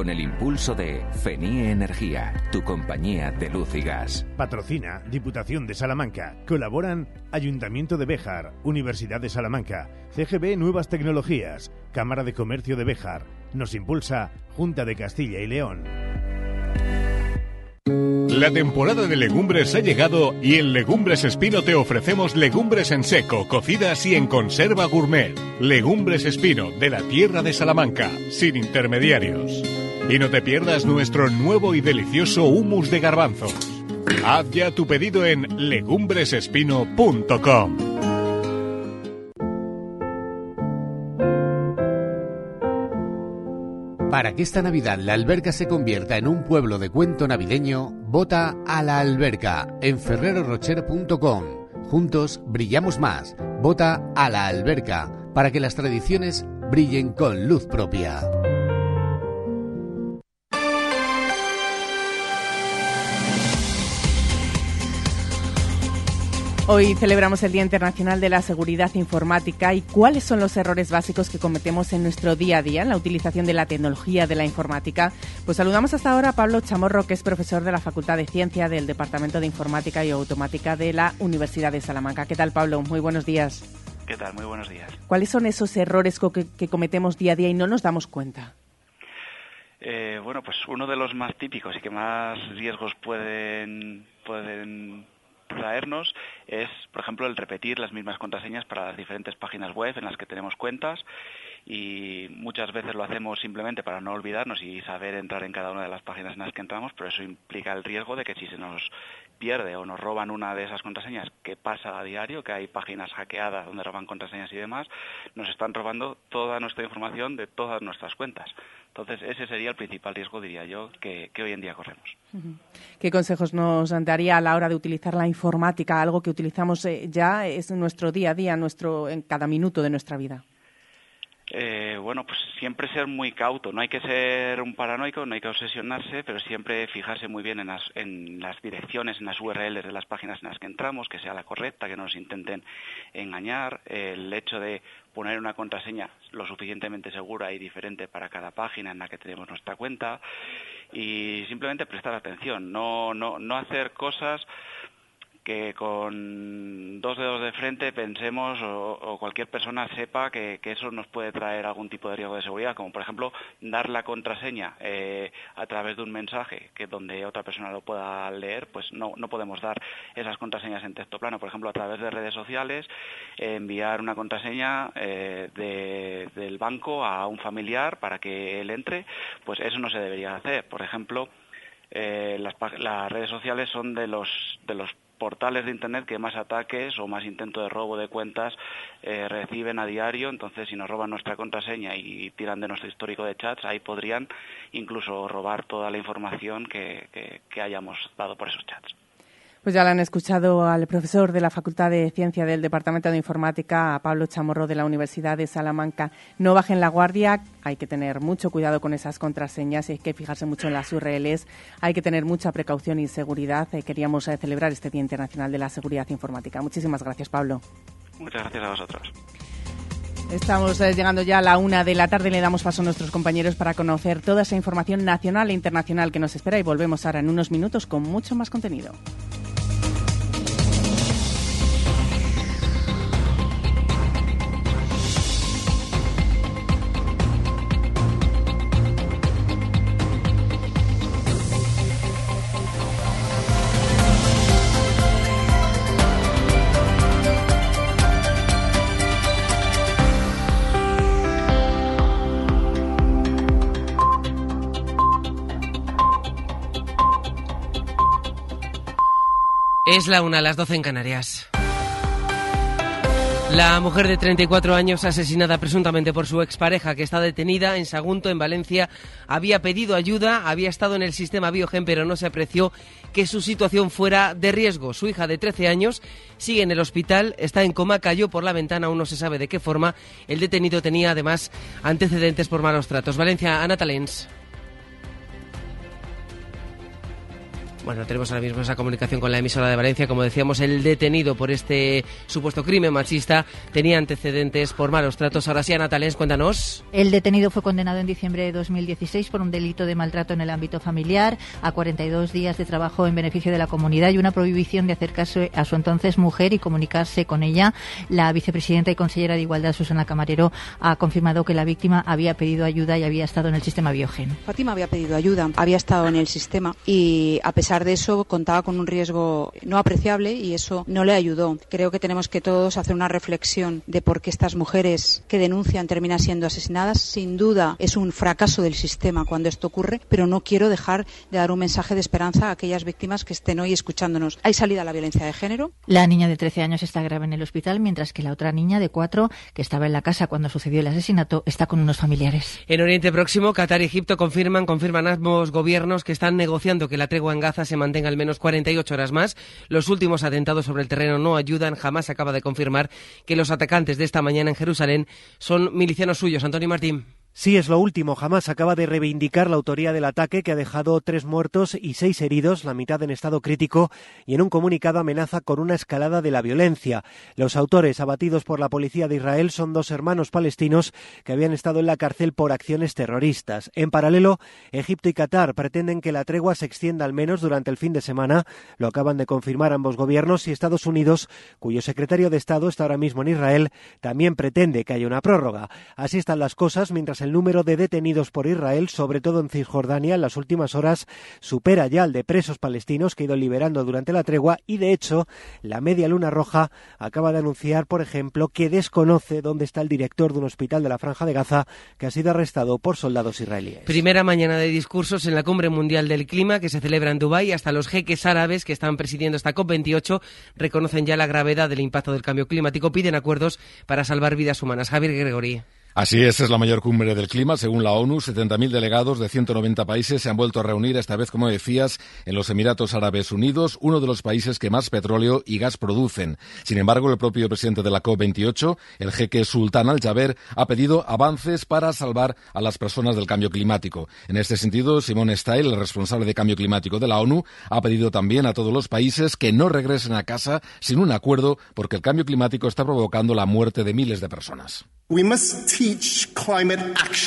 S23: con el impulso de FENIE Energía, tu compañía de luz y gas.
S2: Patrocina Diputación de Salamanca. Colaboran Ayuntamiento de Béjar, Universidad de Salamanca, CGB Nuevas Tecnologías, Cámara de Comercio de Béjar. Nos impulsa Junta de Castilla y León.
S24: La temporada de legumbres ha llegado y en Legumbres Espino te ofrecemos legumbres en seco, cocidas y en conserva gourmet. Legumbres Espino, de la tierra de Salamanca, sin intermediarios. Y no te pierdas nuestro nuevo y delicioso humus de garbanzos. Haz ya tu pedido en legumbresespino.com.
S21: Para que esta Navidad la alberca se convierta en un pueblo de cuento navideño, vota a la alberca en ferrerorocher.com. Juntos brillamos más. Vota a la alberca para que las tradiciones brillen con luz propia.
S3: Hoy celebramos el Día Internacional de la Seguridad Informática y cuáles son los errores básicos que cometemos en nuestro día a día en la utilización de la tecnología de la informática. Pues saludamos hasta ahora a Pablo Chamorro, que es profesor de la Facultad de Ciencia del Departamento de Informática y Automática de la Universidad de Salamanca. ¿Qué tal, Pablo? Muy buenos días.
S25: ¿Qué tal? Muy buenos días.
S3: ¿Cuáles son esos errores que, que cometemos día a día y no nos damos cuenta?
S25: Eh, bueno, pues uno de los más típicos y que más riesgos pueden, pueden traernos es, por ejemplo, el repetir las mismas contraseñas para las diferentes páginas web en las que tenemos cuentas y muchas veces lo hacemos simplemente para no olvidarnos y saber entrar en cada una de las páginas en las que entramos, pero eso implica el riesgo de que si se nos pierde o nos roban una de esas contraseñas, que pasa a diario, que hay páginas hackeadas donde roban contraseñas y demás, nos están robando toda nuestra información de todas nuestras cuentas. Entonces, ese sería el principal riesgo, diría yo, que, hoy en día corremos.
S3: ¿Qué consejos nos daría a la hora de utilizar la informática, algo que utilizamos eh, ya es nuestro día a día, nuestro, en cada minuto de nuestra vida?
S25: Eh, bueno, pues siempre ser muy cauto. No hay que ser un paranoico, no hay que obsesionarse, pero siempre fijarse muy bien en las, en las direcciones, en las URLs de las páginas en las que entramos, que sea la correcta, que no nos intenten engañar. El hecho de poner una contraseña lo suficientemente segura y diferente para cada página en la que tenemos nuestra cuenta y simplemente prestar atención, no, no, no hacer cosas que con dos dedos de frente pensemos o, o cualquier persona sepa que, eso nos puede traer algún tipo de riesgo de seguridad, como por ejemplo dar la contraseña eh, a través de un mensaje que donde otra persona lo pueda leer, pues no, no podemos dar esas contraseñas en texto plano. Por ejemplo, a través de redes sociales, eh, enviar una contraseña eh, de, del banco a un familiar para que él entre, pues eso no se debería hacer. Por ejemplo, eh, las, redes sociales son de los, de los portales de Internet que más ataques o más intento de robo de cuentas eh, reciben a diario. Entonces, si nos roban nuestra contraseña y tiran de nuestro histórico de chats, ahí podrían incluso robar toda la información que hayamos dado por esos chats.
S3: Pues ya lo han escuchado al profesor de la Facultad de Ciencia del Departamento de Informática, a Pablo Chamorro de la Universidad de Salamanca. No bajen la guardia, hay que tener mucho cuidado con esas contraseñas, hay que fijarse mucho en las URLs, hay que tener mucha precaución y seguridad. Eh, queríamos eh, celebrar este Día Internacional de la Seguridad Informática. Muchísimas gracias, Pablo.
S25: Muchas gracias a vosotros.
S3: Estamos eh, llegando ya a la una de la tarde. Le damos paso a nuestros compañeros para conocer toda esa información nacional e internacional que nos espera y volvemos ahora en unos minutos con mucho más contenido.
S26: Es la una, las doce en Canarias. La mujer de 34 años, asesinada presuntamente por su expareja, que está detenida en Sagunto, en Valencia, había pedido ayuda, había estado en el sistema Biogen, pero no se apreció que su situación fuera de riesgo. Su hija de 13 años sigue en el hospital, está en coma, cayó por la ventana, aún no se sabe de qué forma. El detenido tenía además antecedentes por malos tratos. Valencia, Ana Talens. Bueno, tenemos ahora mismo esa comunicación con la emisora de Valencia. Como decíamos, el detenido por este supuesto crimen machista tenía antecedentes por malos tratos. Ahora sí, Ana Talens, cuéntanos.
S27: El detenido fue condenado en diciembre de 2016 por un delito de maltrato en el ámbito familiar, a 42 días de trabajo en beneficio de la comunidad y una prohibición de acercarse a su entonces mujer y comunicarse con ella. La vicepresidenta y consellera de Igualdad, Susana Camarero, ha confirmado que la víctima había pedido ayuda y había estado en el sistema Biogen.
S28: Fátima había pedido ayuda, había estado en el sistema y a pesar de eso contaba con un riesgo no apreciable y eso no le ayudó. Creo que tenemos que todos hacer una reflexión de por qué estas mujeres que denuncian terminan siendo asesinadas. Sin duda es un fracaso del sistema cuando esto ocurre, pero no quiero dejar de dar un mensaje de esperanza a aquellas víctimas que estén hoy escuchándonos. Hay salida a la violencia de género.
S27: La niña de 13 años está grave en el hospital, mientras que la otra niña de 4, que estaba en la casa cuando sucedió el asesinato, está con unos familiares.
S26: En Oriente Próximo, Qatar y Egipto confirman, confirman ambos gobiernos que están negociando que la tregua en Gaza se mantenga al menos 48 horas más. Los últimos atentados sobre el terreno no ayudan. Jamás acaba de confirmar que los atacantes de esta mañana en Jerusalén son milicianos suyos. Antonio Martín.
S29: Sí, es lo último. Jamás acaba de reivindicar la autoría del ataque que ha dejado tres muertos y seis heridos, la mitad en estado crítico, y en un comunicado amenaza con una escalada de la violencia. Los autores abatidos por la policía de Israel son dos hermanos palestinos que habían estado en la cárcel por acciones terroristas. En paralelo, Egipto y Qatar pretenden que la tregua se extienda al menos durante el fin de semana. Lo acaban de confirmar ambos gobiernos y Estados Unidos, cuyo secretario de Estado está ahora mismo en Israel, también pretende que haya una prórroga. Así están las cosas mientras el número de detenidos por Israel, sobre todo en Cisjordania, en las últimas horas supera ya al de presos palestinos que ha ido liberando durante la tregua y, de hecho, la Media Luna Roja acaba de anunciar, por ejemplo, que desconoce dónde está el director de un hospital de la Franja de Gaza que ha sido arrestado por soldados israelíes.
S26: Primera mañana de discursos en la Cumbre Mundial del Clima que se celebra en Dubái. Hasta los jeques árabes que están presidiendo esta COP28 reconocen ya la gravedad del impacto del cambio climático, piden acuerdos para salvar vidas humanas. Javier Gregory.
S30: Así es, es la mayor cumbre del clima, según la ONU. 70.000 delegados de 190 países se han vuelto a reunir, esta vez, como decías, en los Emiratos Árabes Unidos, uno de los países que más petróleo y gas producen. Sin embargo, el propio presidente de la COP28, el jeque Sultán Al-Jaber, ha pedido avances para salvar a las personas del cambio climático. En este sentido, Simone Steil, el responsable de cambio climático de la ONU, ha pedido también a todos los países que no regresen a casa sin un acuerdo, porque el cambio climático está provocando la muerte de miles de personas.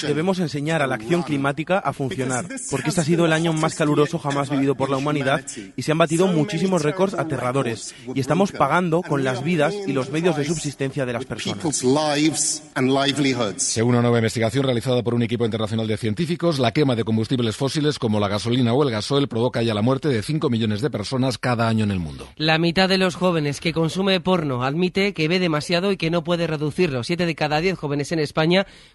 S31: Debemos enseñar a la acción climática a funcionar, porque este ha sido el año más caluroso jamás vivido por la humanidad y se han batido muchísimos récords aterradores y estamos pagando con las vidas y los medios de subsistencia de las personas.
S30: Según una nueva investigación realizada por un equipo internacional de científicos, la quema de combustibles fósiles como la gasolina o el gasoil provoca ya la muerte de 5 millones de personas cada año en el mundo.
S26: La mitad de los jóvenes que consume porno admite que ve demasiado y que no puede reducirlo. Siete de cada diez jóvenes en España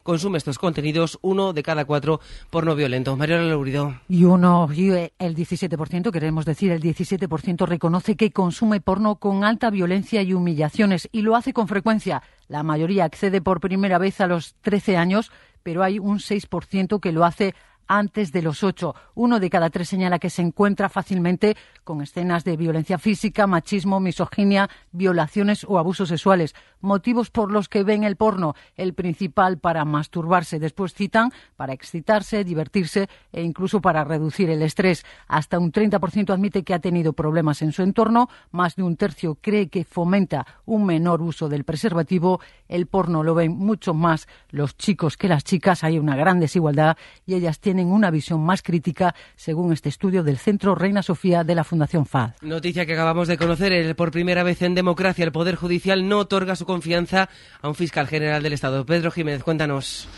S26: consume estos contenidos, uno de cada cuatro porno violento. María Laurido.
S32: Y uno, y el 17%, queremos decir, el 17% reconoce que consume porno con alta violencia y humillaciones y lo hace con frecuencia. La mayoría accede por primera vez a los 13 años, pero hay un 6% que lo hace antes de los ocho. Uno de cada tres señala que se encuentra fácilmente con escenas de violencia física, machismo, misoginia, violaciones o abusos sexuales. Motivos por los que ven el porno. El principal para masturbarse. Después citan para excitarse, divertirse e incluso para reducir el estrés. Hasta un 30% admite que ha tenido problemas en su entorno. Más de un tercio cree que fomenta un menor uso del preservativo. El porno lo ven mucho más los chicos que las chicas. Hay una gran desigualdad y ellas tienen una visión más crítica, según este estudio del Centro Reina Sofía de la Fundación FAD.
S26: Noticia que acabamos de conocer. por primera vez en democracia, el Poder Judicial no otorga su confianza a un fiscal general del Estado. Pedro Jiménez, cuéntanos.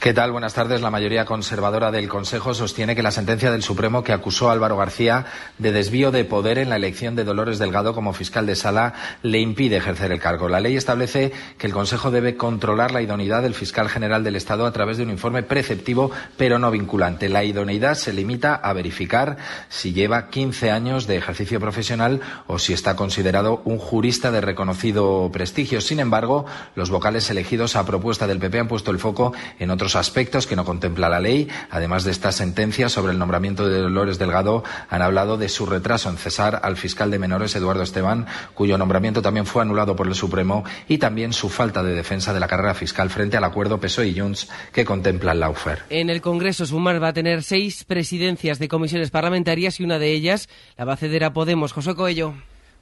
S33: ¿Qué tal? Buenas tardes. La mayoría conservadora del Consejo sostiene que la sentencia del Supremo que acusó a Álvaro García de desvío de poder en la elección de Dolores Delgado como fiscal de sala le impide ejercer el cargo. La ley establece que el Consejo debe controlar la idoneidad del fiscal general del Estado a través de un informe preceptivo pero no vinculante. La idoneidad se limita a verificar si lleva 15 años de ejercicio profesional o si está considerado un jurista de reconocido prestigio. Sin embargo, los vocales elegidos a propuesta del PP han puesto el foco en otros aspectos que no contempla la ley. Además de esta sentencia sobre el nombramiento de Dolores Delgado, han hablado de su retraso en cesar al fiscal de menores Eduardo Esteban, cuyo nombramiento también fue anulado por el Supremo, y también su falta de defensa de la carrera fiscal frente al acuerdo PSOE y Junts que contempla el Laufer.
S26: En el Congreso, Sumar va a tener seis presidencias de comisiones parlamentarias y una de ellas la va a ceder a Podemos. José Coello.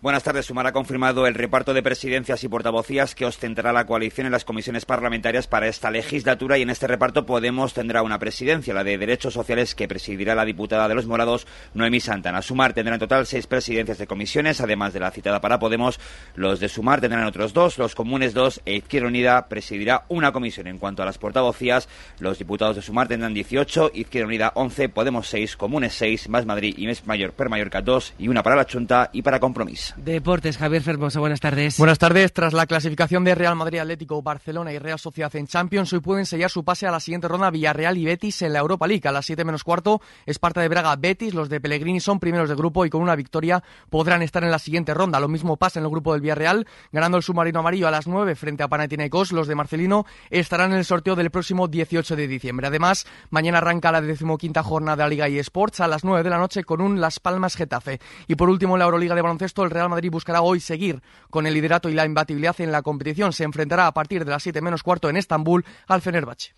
S34: Buenas tardes. Sumar ha confirmado el reparto de presidencias y portavocías que ostentará la coalición en las comisiones parlamentarias para esta legislatura y en este reparto Podemos tendrá una presidencia, la de Derechos Sociales, que presidirá la diputada de los Morados, Noemí Santana. Sumar tendrá en total seis presidencias de comisiones, además de la citada para Podemos. Los de Sumar tendrán otros dos, los comunes dos e Izquierda Unida presidirá una comisión. En cuanto a las portavocías, los diputados de Sumar tendrán 18, Izquierda Unida 11, Podemos 6, Comunes 6, Más Madrid y Mes Mayor per Mallorca 2 y una para la Chunta y para Compromís.
S26: Deportes, Javier Fermoso, buenas tardes.
S35: Buenas tardes. Tras la clasificación de Real Madrid Atlético, Barcelona y Real Sociedad en Champions, hoy pueden sellar su pase a la siguiente ronda Villarreal y Betis en la Europa League. A las 7 menos cuarto, Esparta de Braga, Betis. Los de Pellegrini son primeros de grupo y con una victoria podrán estar en la siguiente ronda. Lo mismo pasa en el grupo del Villarreal, ganando el submarino amarillo a las 9 frente a Panathinaikos. Los de Marcelino estarán en el sorteo del próximo 18 de diciembre. Además, mañana arranca la decimoquinta jornada de la Liga y Sports a las 9 de la noche con un Las Palmas Getafe. Y por último, en la Euroliga de baloncesto, el Real Madrid buscará hoy seguir con el liderato y la imbatibilidad en la competición. Se enfrentará a partir de las 7 menos cuarto en Estambul al Fenerbahce.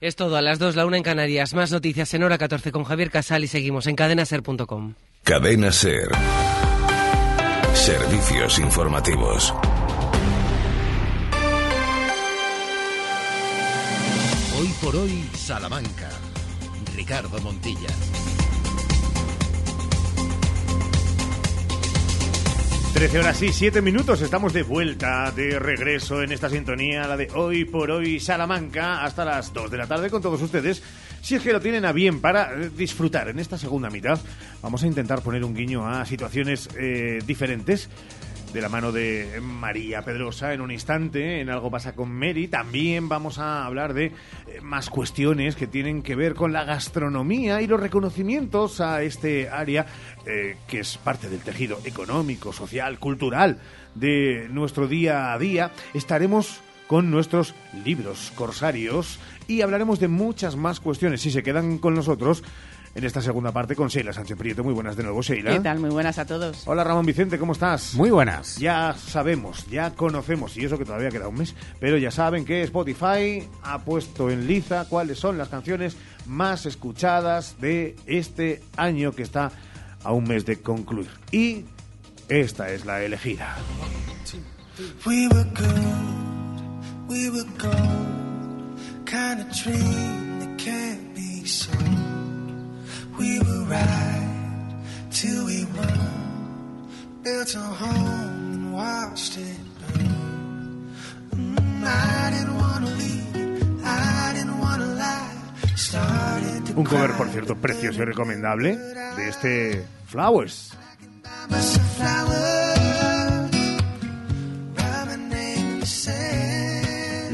S26: Es todo, a las 2, la 1 en Canarias. Más noticias en hora 14 con Javier Casal y seguimos en cadenaser.com.
S36: Cadena Ser. Servicios informativos.
S1: Hoy por hoy, Salamanca. Ricardo Montilla.
S2: 13 horas y 7 minutos, estamos de vuelta, de regreso en esta sintonía, la de hoy por hoy Salamanca, hasta las 2 de la tarde con todos ustedes. Si es que lo tienen a bien para disfrutar en esta segunda mitad, vamos a intentar poner un guiño a situaciones eh, diferentes de la mano de María Pedrosa en un instante, en Algo pasa con Mary. También vamos a hablar de eh, más cuestiones que tienen que ver con la gastronomía y los reconocimientos a este área eh, que es parte del tejido económico, social, cultural de nuestro día a día. Estaremos con nuestros libros corsarios y hablaremos de muchas más cuestiones. Si se quedan con nosotros, en esta segunda parte con Sheila Sánchez Prieto. Muy buenas de nuevo, Sheila.
S3: ¿Qué tal? Muy buenas a todos.
S2: Hola, Ramón Vicente, ¿cómo estás?
S37: Muy buenas.
S2: Ya sabemos, ya conocemos, y eso que todavía queda un mes, pero ya saben que Spotify ha puesto en liza cuáles son las canciones más escuchadas de este año que está a un mes de concluir. Y esta es la elegida. We were good, we were gold, kind of dream that can't be sold. We were right till we won, built a home and watched it burn. Mm, I didn't wanna leave, I didn't wanna lie. Started to Un cover, por cierto, precioso y recomendable de este Flowers.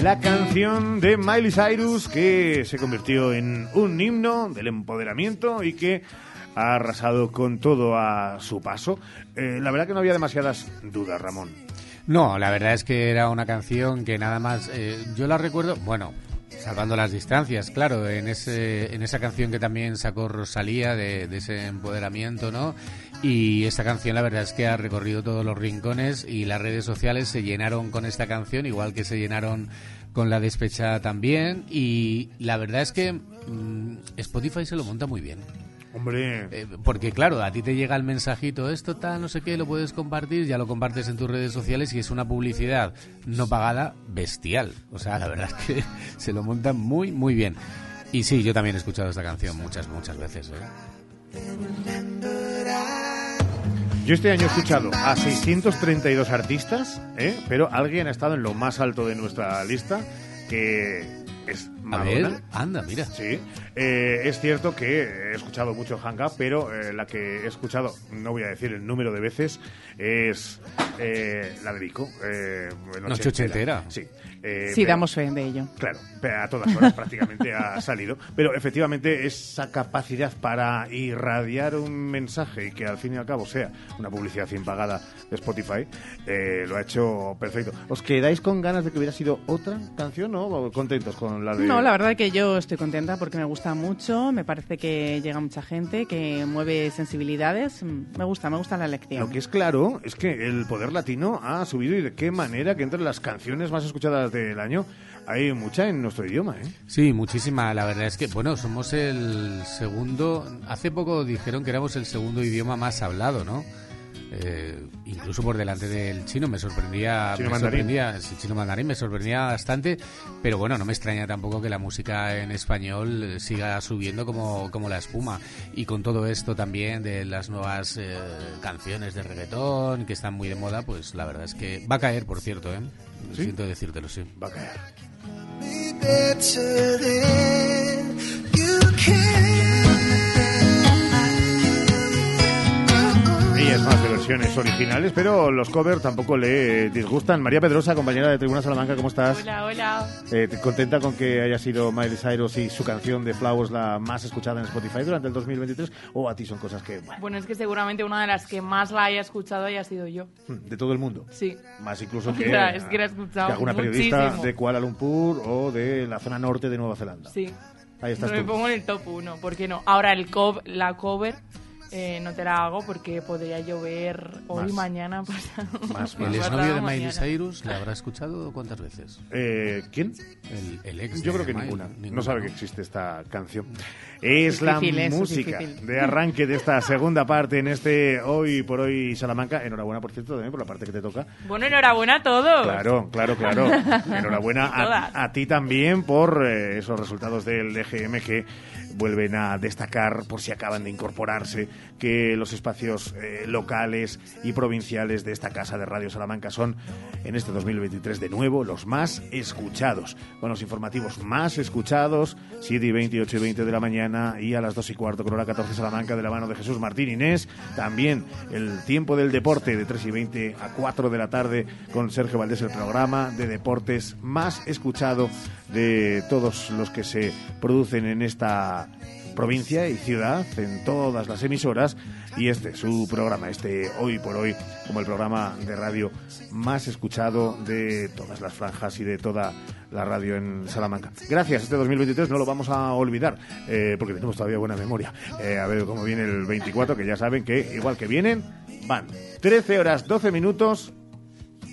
S2: La canción de Miley Cyrus que se convirtió en un himno del empoderamiento y que ha arrasado con todo a su paso. Eh, la verdad que no había demasiadas dudas, Ramón.
S37: No, la verdad es que era una canción que nada más, eh, yo la recuerdo, bueno,
S21: salvando las distancias, claro, en ese en esa canción que también sacó Rosalía de, de ese empoderamiento, ¿no? Y esta canción la verdad es que ha recorrido todos los rincones y las redes sociales se llenaron con esta canción, igual que se llenaron con la despecha también. Y la verdad es que mm, Spotify se lo monta muy bien.
S2: Hombre.
S21: Eh, porque claro, a ti te llega el mensajito, esto tal, no sé qué, lo puedes compartir, ya lo compartes en tus redes sociales y es una publicidad no pagada bestial. O sea, la verdad es que se lo montan muy, muy bien. Y sí, yo también he escuchado esta canción muchas, muchas veces. ¿eh?
S2: Yo este año he escuchado a 632 artistas, ¿eh? pero alguien ha estado en lo más alto de nuestra lista, que es
S21: A ver,
S2: Madonna.
S21: anda, mira.
S2: Sí, Eh, es cierto que he escuchado mucho Hang Up, pero eh, la que he escuchado, no voy a decir el número de veces, es eh, la de Vico. Eh,
S21: Noche ochentera.
S2: Sí. Eh,
S3: Sí,
S2: pero-
S3: damos fe de ello.
S2: Claro, a todas horas prácticamente ha salido. Pero efectivamente esa capacidad para irradiar un mensaje y que al fin y al cabo sea una publicidad impagada de Spotify, eh, lo ha hecho perfecto. ¿Os quedáis con ganas de que hubiera sido otra canción o contentos con la de...?
S3: No, la verdad que yo estoy contenta porque me gusta mucho, me parece que llega mucha gente, que mueve sensibilidades, me gusta, me gusta la elección.
S2: Lo que es claro es que el poder latino ha subido y de qué manera que entre las canciones más escuchadas del año hay mucha en nuestro idioma, ¿eh?
S21: Sí, muchísima. La verdad es que, bueno, somos el segundo. Hace poco dijeron que éramos el segundo idioma más hablado, ¿no? Eh, incluso por delante del chino me sorprendía
S2: Chino
S21: me
S2: mandarín.
S21: sorprendía sí, chino mandarín me sorprendía bastante pero bueno no me extraña tampoco que la música en español eh, siga subiendo como, como la espuma. Y con todo esto también de las nuevas eh, canciones de reggaetón que están muy de moda pues la verdad es que va a caer por cierto eh
S2: ¿Sí?
S21: siento decírtelo sí.
S2: Va a caer Ellas más de versiones originales, pero los covers tampoco le disgustan. María Pedrosa, compañera de Tribuna Salamanca, ¿cómo estás?
S37: Hola, hola.
S2: Eh, ¿te- ¿Contenta con que haya sido Miley Cyrus y su canción de Flowers la más escuchada en Spotify durante el 2023? ¿O a ti son cosas que, bueno,
S37: Bueno, es que seguramente una de las que más la haya escuchado haya sido yo.
S2: de todo el mundo?
S37: Sí.
S2: Más incluso que,
S37: sea, es que la he escuchado
S2: que alguna periodista
S37: muchísimo.
S2: de Kuala Lumpur o de la zona norte de Nueva Zelanda.
S37: Sí.
S2: Ahí estás
S37: me
S2: tú.
S37: pongo en el top 1, ¿por qué no? Ahora el cov- la cover eh, no te la hago porque podría llover hoy,
S21: Más.
S37: mañana, pasado.
S21: el exnovio de Miley
S37: mañana.
S21: Cyrus la habrá escuchado cuántas veces
S2: Eh, ¿Quién?
S21: el, el ex
S2: Yo
S21: de
S2: creo que
S21: Miley,
S2: ninguna.
S21: ninguna,
S2: No sabe que existe esta canción. Es la
S21: es
S2: música
S21: difícil.
S2: de arranque de esta segunda parte en este Hoy por Hoy Salamanca. Enhorabuena, por cierto, también por la parte que te toca.
S37: Bueno, enhorabuena a todos.
S2: Claro, claro, claro. Enhorabuena a ti también por eh, esos resultados del EGM que vuelven a destacar por si acaban de incorporarse que los espacios eh, locales y provinciales de esta casa de Radio Salamanca son en este 2023 de nuevo los más escuchados, con los informativos más escuchados, 7 y 20 y 8 y 20 de la mañana y a las 2 y cuarto con hora 14 Salamanca de la mano de Jesús Martín Inés, también el tiempo del deporte de 3 y 20 a 4 de la tarde con Sergio Valdés, el programa de deportes más escuchado de todos los que se producen en esta provincia y ciudad, en todas las emisoras, y este, su programa, este Hoy por Hoy, como el programa de radio más escuchado de todas las franjas y de toda la radio en Salamanca. Gracias, este 2023 no lo vamos a olvidar, eh, porque tenemos todavía buena memoria. Eh, a ver cómo viene el 24, que ya saben que igual que vienen, van 13 horas 12 minutos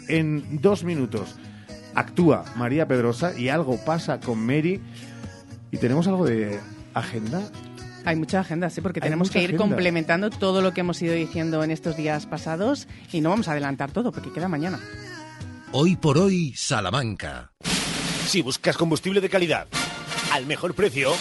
S2: en dos minutos. Actúa María Pedrosa y algo pasa con Mary. Y tenemos algo de agenda.
S3: Hay mucha agenda, sí, porque
S2: Hay
S3: tenemos que ir
S2: agenda.
S3: complementando todo lo que hemos ido diciendo en estos días pasados y no vamos a adelantar todo porque queda mañana.
S1: Hoy por hoy, Salamanca.
S38: Si buscas combustible de calidad al mejor precio,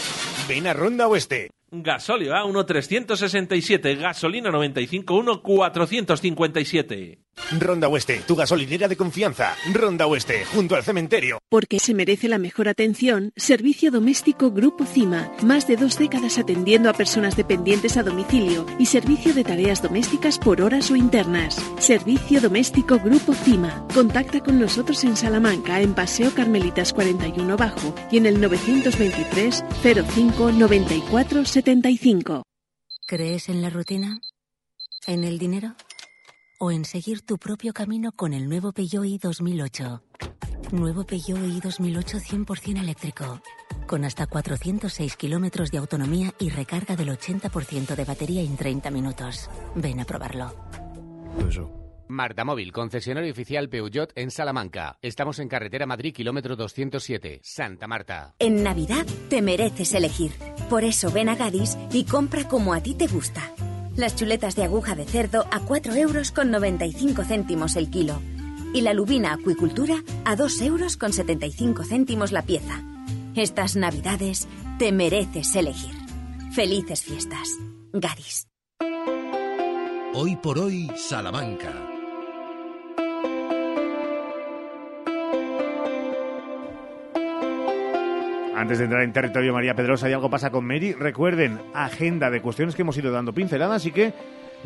S38: ven a Ronda Oeste.
S39: Gasóleo A1 367, gasolina 95 457.
S38: Ronda Oeste, tu gasolinera de confianza. Ronda Oeste, junto al cementerio.
S40: Porque se merece la mejor atención, Servicio Doméstico Grupo CIMA. Más de dos décadas atendiendo a personas dependientes a domicilio y servicio de tareas domésticas por horas o internas. Servicio Doméstico Grupo CIMA. Contacta con nosotros en Salamanca, en Paseo Carmelitas 41 Bajo y en el 923 05 94 75.
S41: ¿Crees en la rutina? ¿En el dinero? ¿O en seguir tu propio camino con el nuevo Peugeot i 2008? Nuevo Peugeot i 2008 100% eléctrico. con hasta 406 kilómetros de autonomía y recarga del 80% de batería en 30 minutos. Ven a probarlo.
S42: Marta Móvil, concesionario oficial Peugeot en Salamanca. Estamos en carretera Madrid, kilómetro 207, Santa Marta.
S22: En Navidad te mereces elegir. Por eso ven a Gadis y compra como a ti te gusta. Las chuletas de aguja de cerdo a 4 euros con 95 céntimos el kilo. Y la lubina acuicultura a 2 euros con 75 céntimos la pieza. Estas Navidades te mereces elegir. Felices fiestas. Gadis.
S1: Hoy por hoy, Salamanca.
S2: Antes de entrar en territorio María Pedrosa y algo pasa con Mary, recuerden, agenda de cuestiones que hemos ido dando pinceladas, así que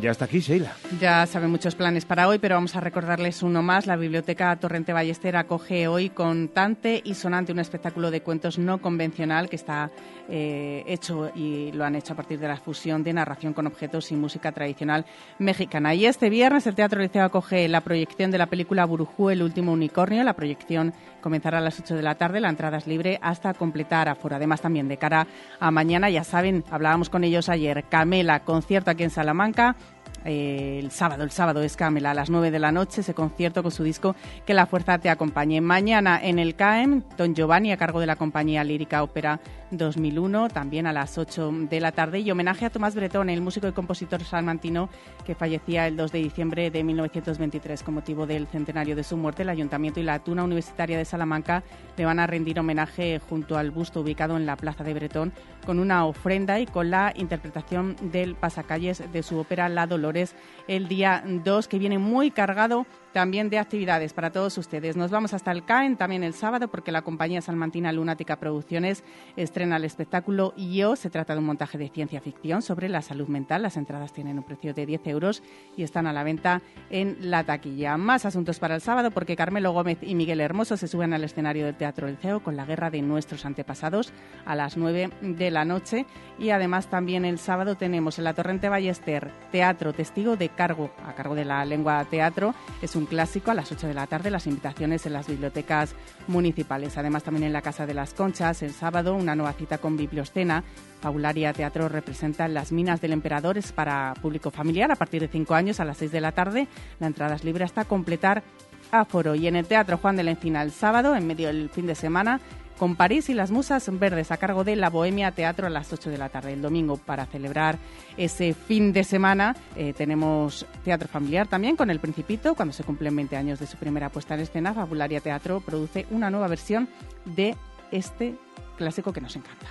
S2: ya está aquí Sheila.
S3: Ya saben muchos planes para hoy, pero vamos a recordarles uno más. La Biblioteca Torrente Ballester acoge hoy Contante y Sonante, un espectáculo de cuentos no convencional que está eh, hecho y lo han hecho a partir de la fusión de narración con objetos y música tradicional mexicana. Y este viernes el Teatro Liceo acoge la proyección de la película Burujú, el último unicornio. La proyección comenzará a las 8 de la tarde, la entrada es libre hasta completar aforo. Además también de cara a mañana, ya saben, hablábamos con ellos ayer, Camela, concierto aquí en Salamanca, eh, el sábado. El sábado es Camela a las 9 de la noche, ese concierto con su disco Que la Fuerza te acompañe. Mañana en el CAEM, Don Giovanni a cargo de la compañía lírica Ópera 2001, también a las 8 de la tarde. Y homenaje a Tomás Bretón, el músico y compositor salmantino que fallecía el 2 de diciembre de 1923 con motivo del centenario de su muerte. El Ayuntamiento y la Tuna Universitaria de Salamanca le van a rendir homenaje junto al busto ubicado en la Plaza de Bretón con una ofrenda y con la interpretación del pasacalles de su ópera La Dolores el día 2, que viene muy cargado también de actividades para todos ustedes. Nos vamos hasta el CAEN también el sábado porque la compañía salmantina Lunática Producciones estrena el espectáculo Yo. Se trata de un montaje de ciencia ficción sobre la salud mental. Las entradas tienen un precio de 10 euros y están a la venta en la taquilla. Más asuntos para el sábado porque Carmelo Gómez y Miguel Hermoso se suben al escenario del Teatro del CEO con la guerra de nuestros antepasados a las 9 de la noche. Y además también el sábado tenemos en la Torrente Ballester Teatro Testigo de Cargo, a cargo de la lengua teatro. Es un clásico a las 8 de la tarde, las invitaciones en las bibliotecas municipales. Además, también en la Casa de las Conchas, el sábado, una nueva cita con Biblioscena. Fabularia Teatro representa Las Minas del Emperador, es para público familiar a partir de 5 años a las 6 de la tarde. La entrada es libre hasta completar aforo. Y en el Teatro Juan de la Encina el sábado, en medio del fin de semana, con París y las Musas Verdes a cargo de la Bohemia Teatro a las 8 de la tarde. El domingo, para celebrar ese fin de semana, eh, tenemos teatro familiar también con El Principito. Cuando se cumplen 20 años de su primera puesta en escena, Fabularia Teatro produce una nueva versión de este clásico que nos encanta.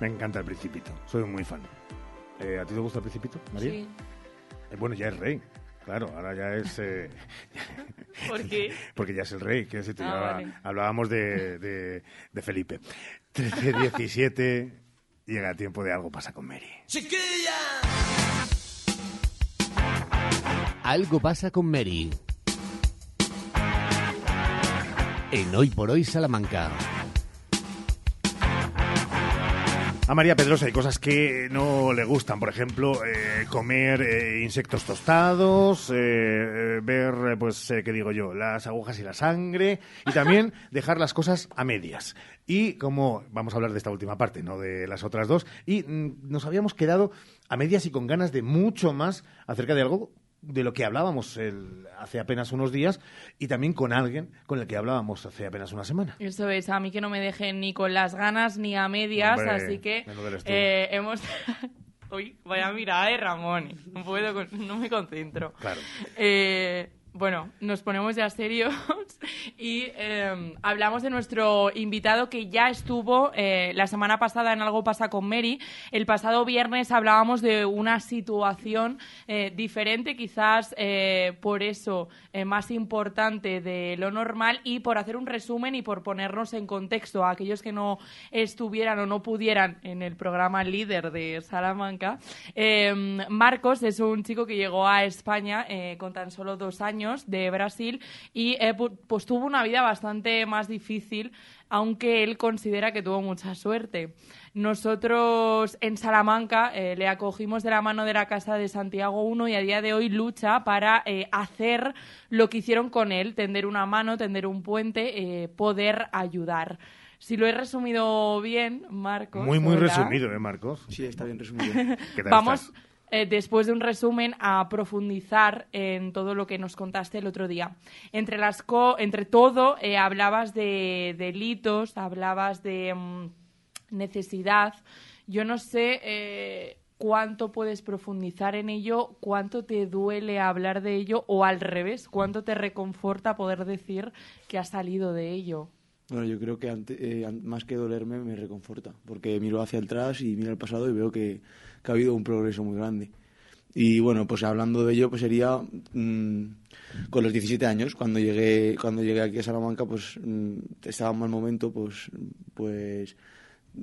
S2: Me encanta El Principito, soy muy fan. Eh, ¿A ti te gusta El Principito, María?
S37: Sí.
S2: Eh, bueno, ya es rey. Claro, ahora ya es... Eh,
S37: ¿Por qué?
S2: Porque ya es el rey. quiero decirte,
S37: Ah, vale.
S2: Hablábamos de, de, de Felipe. 13, 17, llega el tiempo de algo pasa con Mary.
S42: Algo pasa con Mary. En Hoy por Hoy Salamanca.
S2: A María Pedrosa hay cosas que no le gustan, por ejemplo, eh, comer eh, insectos tostados, eh, ver, pues, ¿qué digo yo?, las agujas y la sangre, y también dejar las cosas a medias. Y como vamos a hablar de esta última parte, no de las otras dos, y mm, nos habíamos quedado a medias y con ganas de mucho más acerca de algo de lo que hablábamos el- hace apenas unos días y también con alguien con el que hablábamos hace apenas una semana.
S37: Eso es, a mí que no me dejen ni con las ganas ni a medias,
S2: Hombre,
S37: así que eh, hemos... Uy, vaya mirada de Ramón, no puedo, no me concentro.
S2: Claro.
S37: Eh, bueno, nos ponemos ya serios y eh, hablamos de nuestro invitado que ya estuvo eh, la semana pasada en Algo pasa con Mary. El pasado viernes hablábamos de una situación eh, diferente, quizás eh, por eso más importante de lo normal y por hacer un resumen y por ponernos en contexto a aquellos que no estuvieran o no pudieran en el programa líder de Salamanca. Eh, Marcos es un chico que llegó a España con tan solo dos años años de Brasil y eh, pues tuvo una vida bastante más difícil, aunque él considera que tuvo mucha suerte. Nosotros en Salamanca eh, le acogimos de la mano de la Casa de Santiago I y a día de hoy lucha para eh, hacer lo que hicieron con él, tender una mano, tender un puente, eh, poder ayudar. Si lo he resumido bien, Marcos.
S2: Muy, muy resumido, ¿eh, Marcos?
S43: Sí, está bien resumido.
S37: Vamos, después de un resumen, a profundizar en todo lo que nos contaste el otro día. Entre, las entre todo, hablabas de delitos, hablabas de... Mm, necesidad. Yo no sé eh, cuánto puedes profundizar en ello, cuánto te duele hablar de ello o al revés, cuánto te reconforta poder decir que has salido de ello.
S43: Bueno, yo creo que eh, más que dolerme me reconforta, porque miro hacia atrás y miro al pasado y veo que, ha habido un progreso muy grande. Y bueno, pues hablando de ello, pues sería mm, con los 17 años, cuando llegué, cuando llegué aquí a Salamanca, pues mm, estaba en mal momento, pues, pues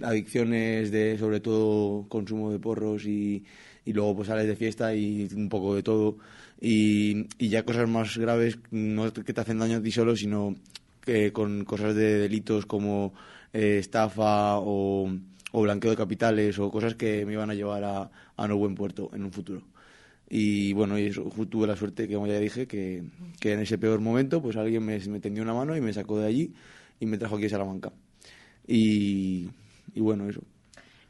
S43: adicciones de sobre todo consumo de porros y, luego pues sales de fiesta y un poco de todo y, y, ya cosas más graves no que te hacen daño a ti solo sino que con cosas de delitos como eh, estafa o, o, blanqueo de capitales o cosas que me iban a llevar a, a no buen puerto en un futuro y bueno y eso, tuve la suerte que como ya dije que, que en ese peor momento pues alguien me, me tendió una mano y me sacó de allí y me trajo aquí a Salamanca y y bueno, eso.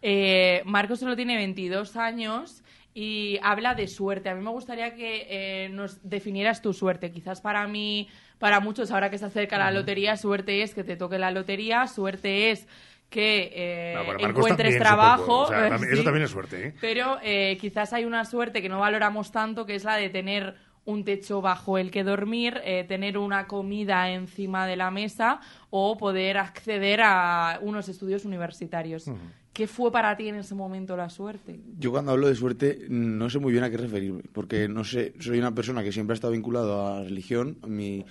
S37: Eh, Marcos solo tiene 22 años y habla de suerte. A mí me gustaría que eh, nos definieras tu suerte. Quizás para mí, para muchos, ahora que se acerca la lotería, suerte es que te toque la lotería, suerte es que eh, encuentres trabajo.
S2: Eso también es suerte. ¿eh?
S37: Pero eh, quizás hay una suerte que no valoramos tanto, que es la de tener un techo bajo el que dormir, eh, tener una comida encima de la mesa o poder acceder a unos estudios universitarios. ¿Qué fue para ti en ese momento la suerte?
S43: Yo cuando hablo de suerte no sé muy bien a qué referirme, porque no sé, soy una persona que siempre ha estado vinculado a la religión. Mi,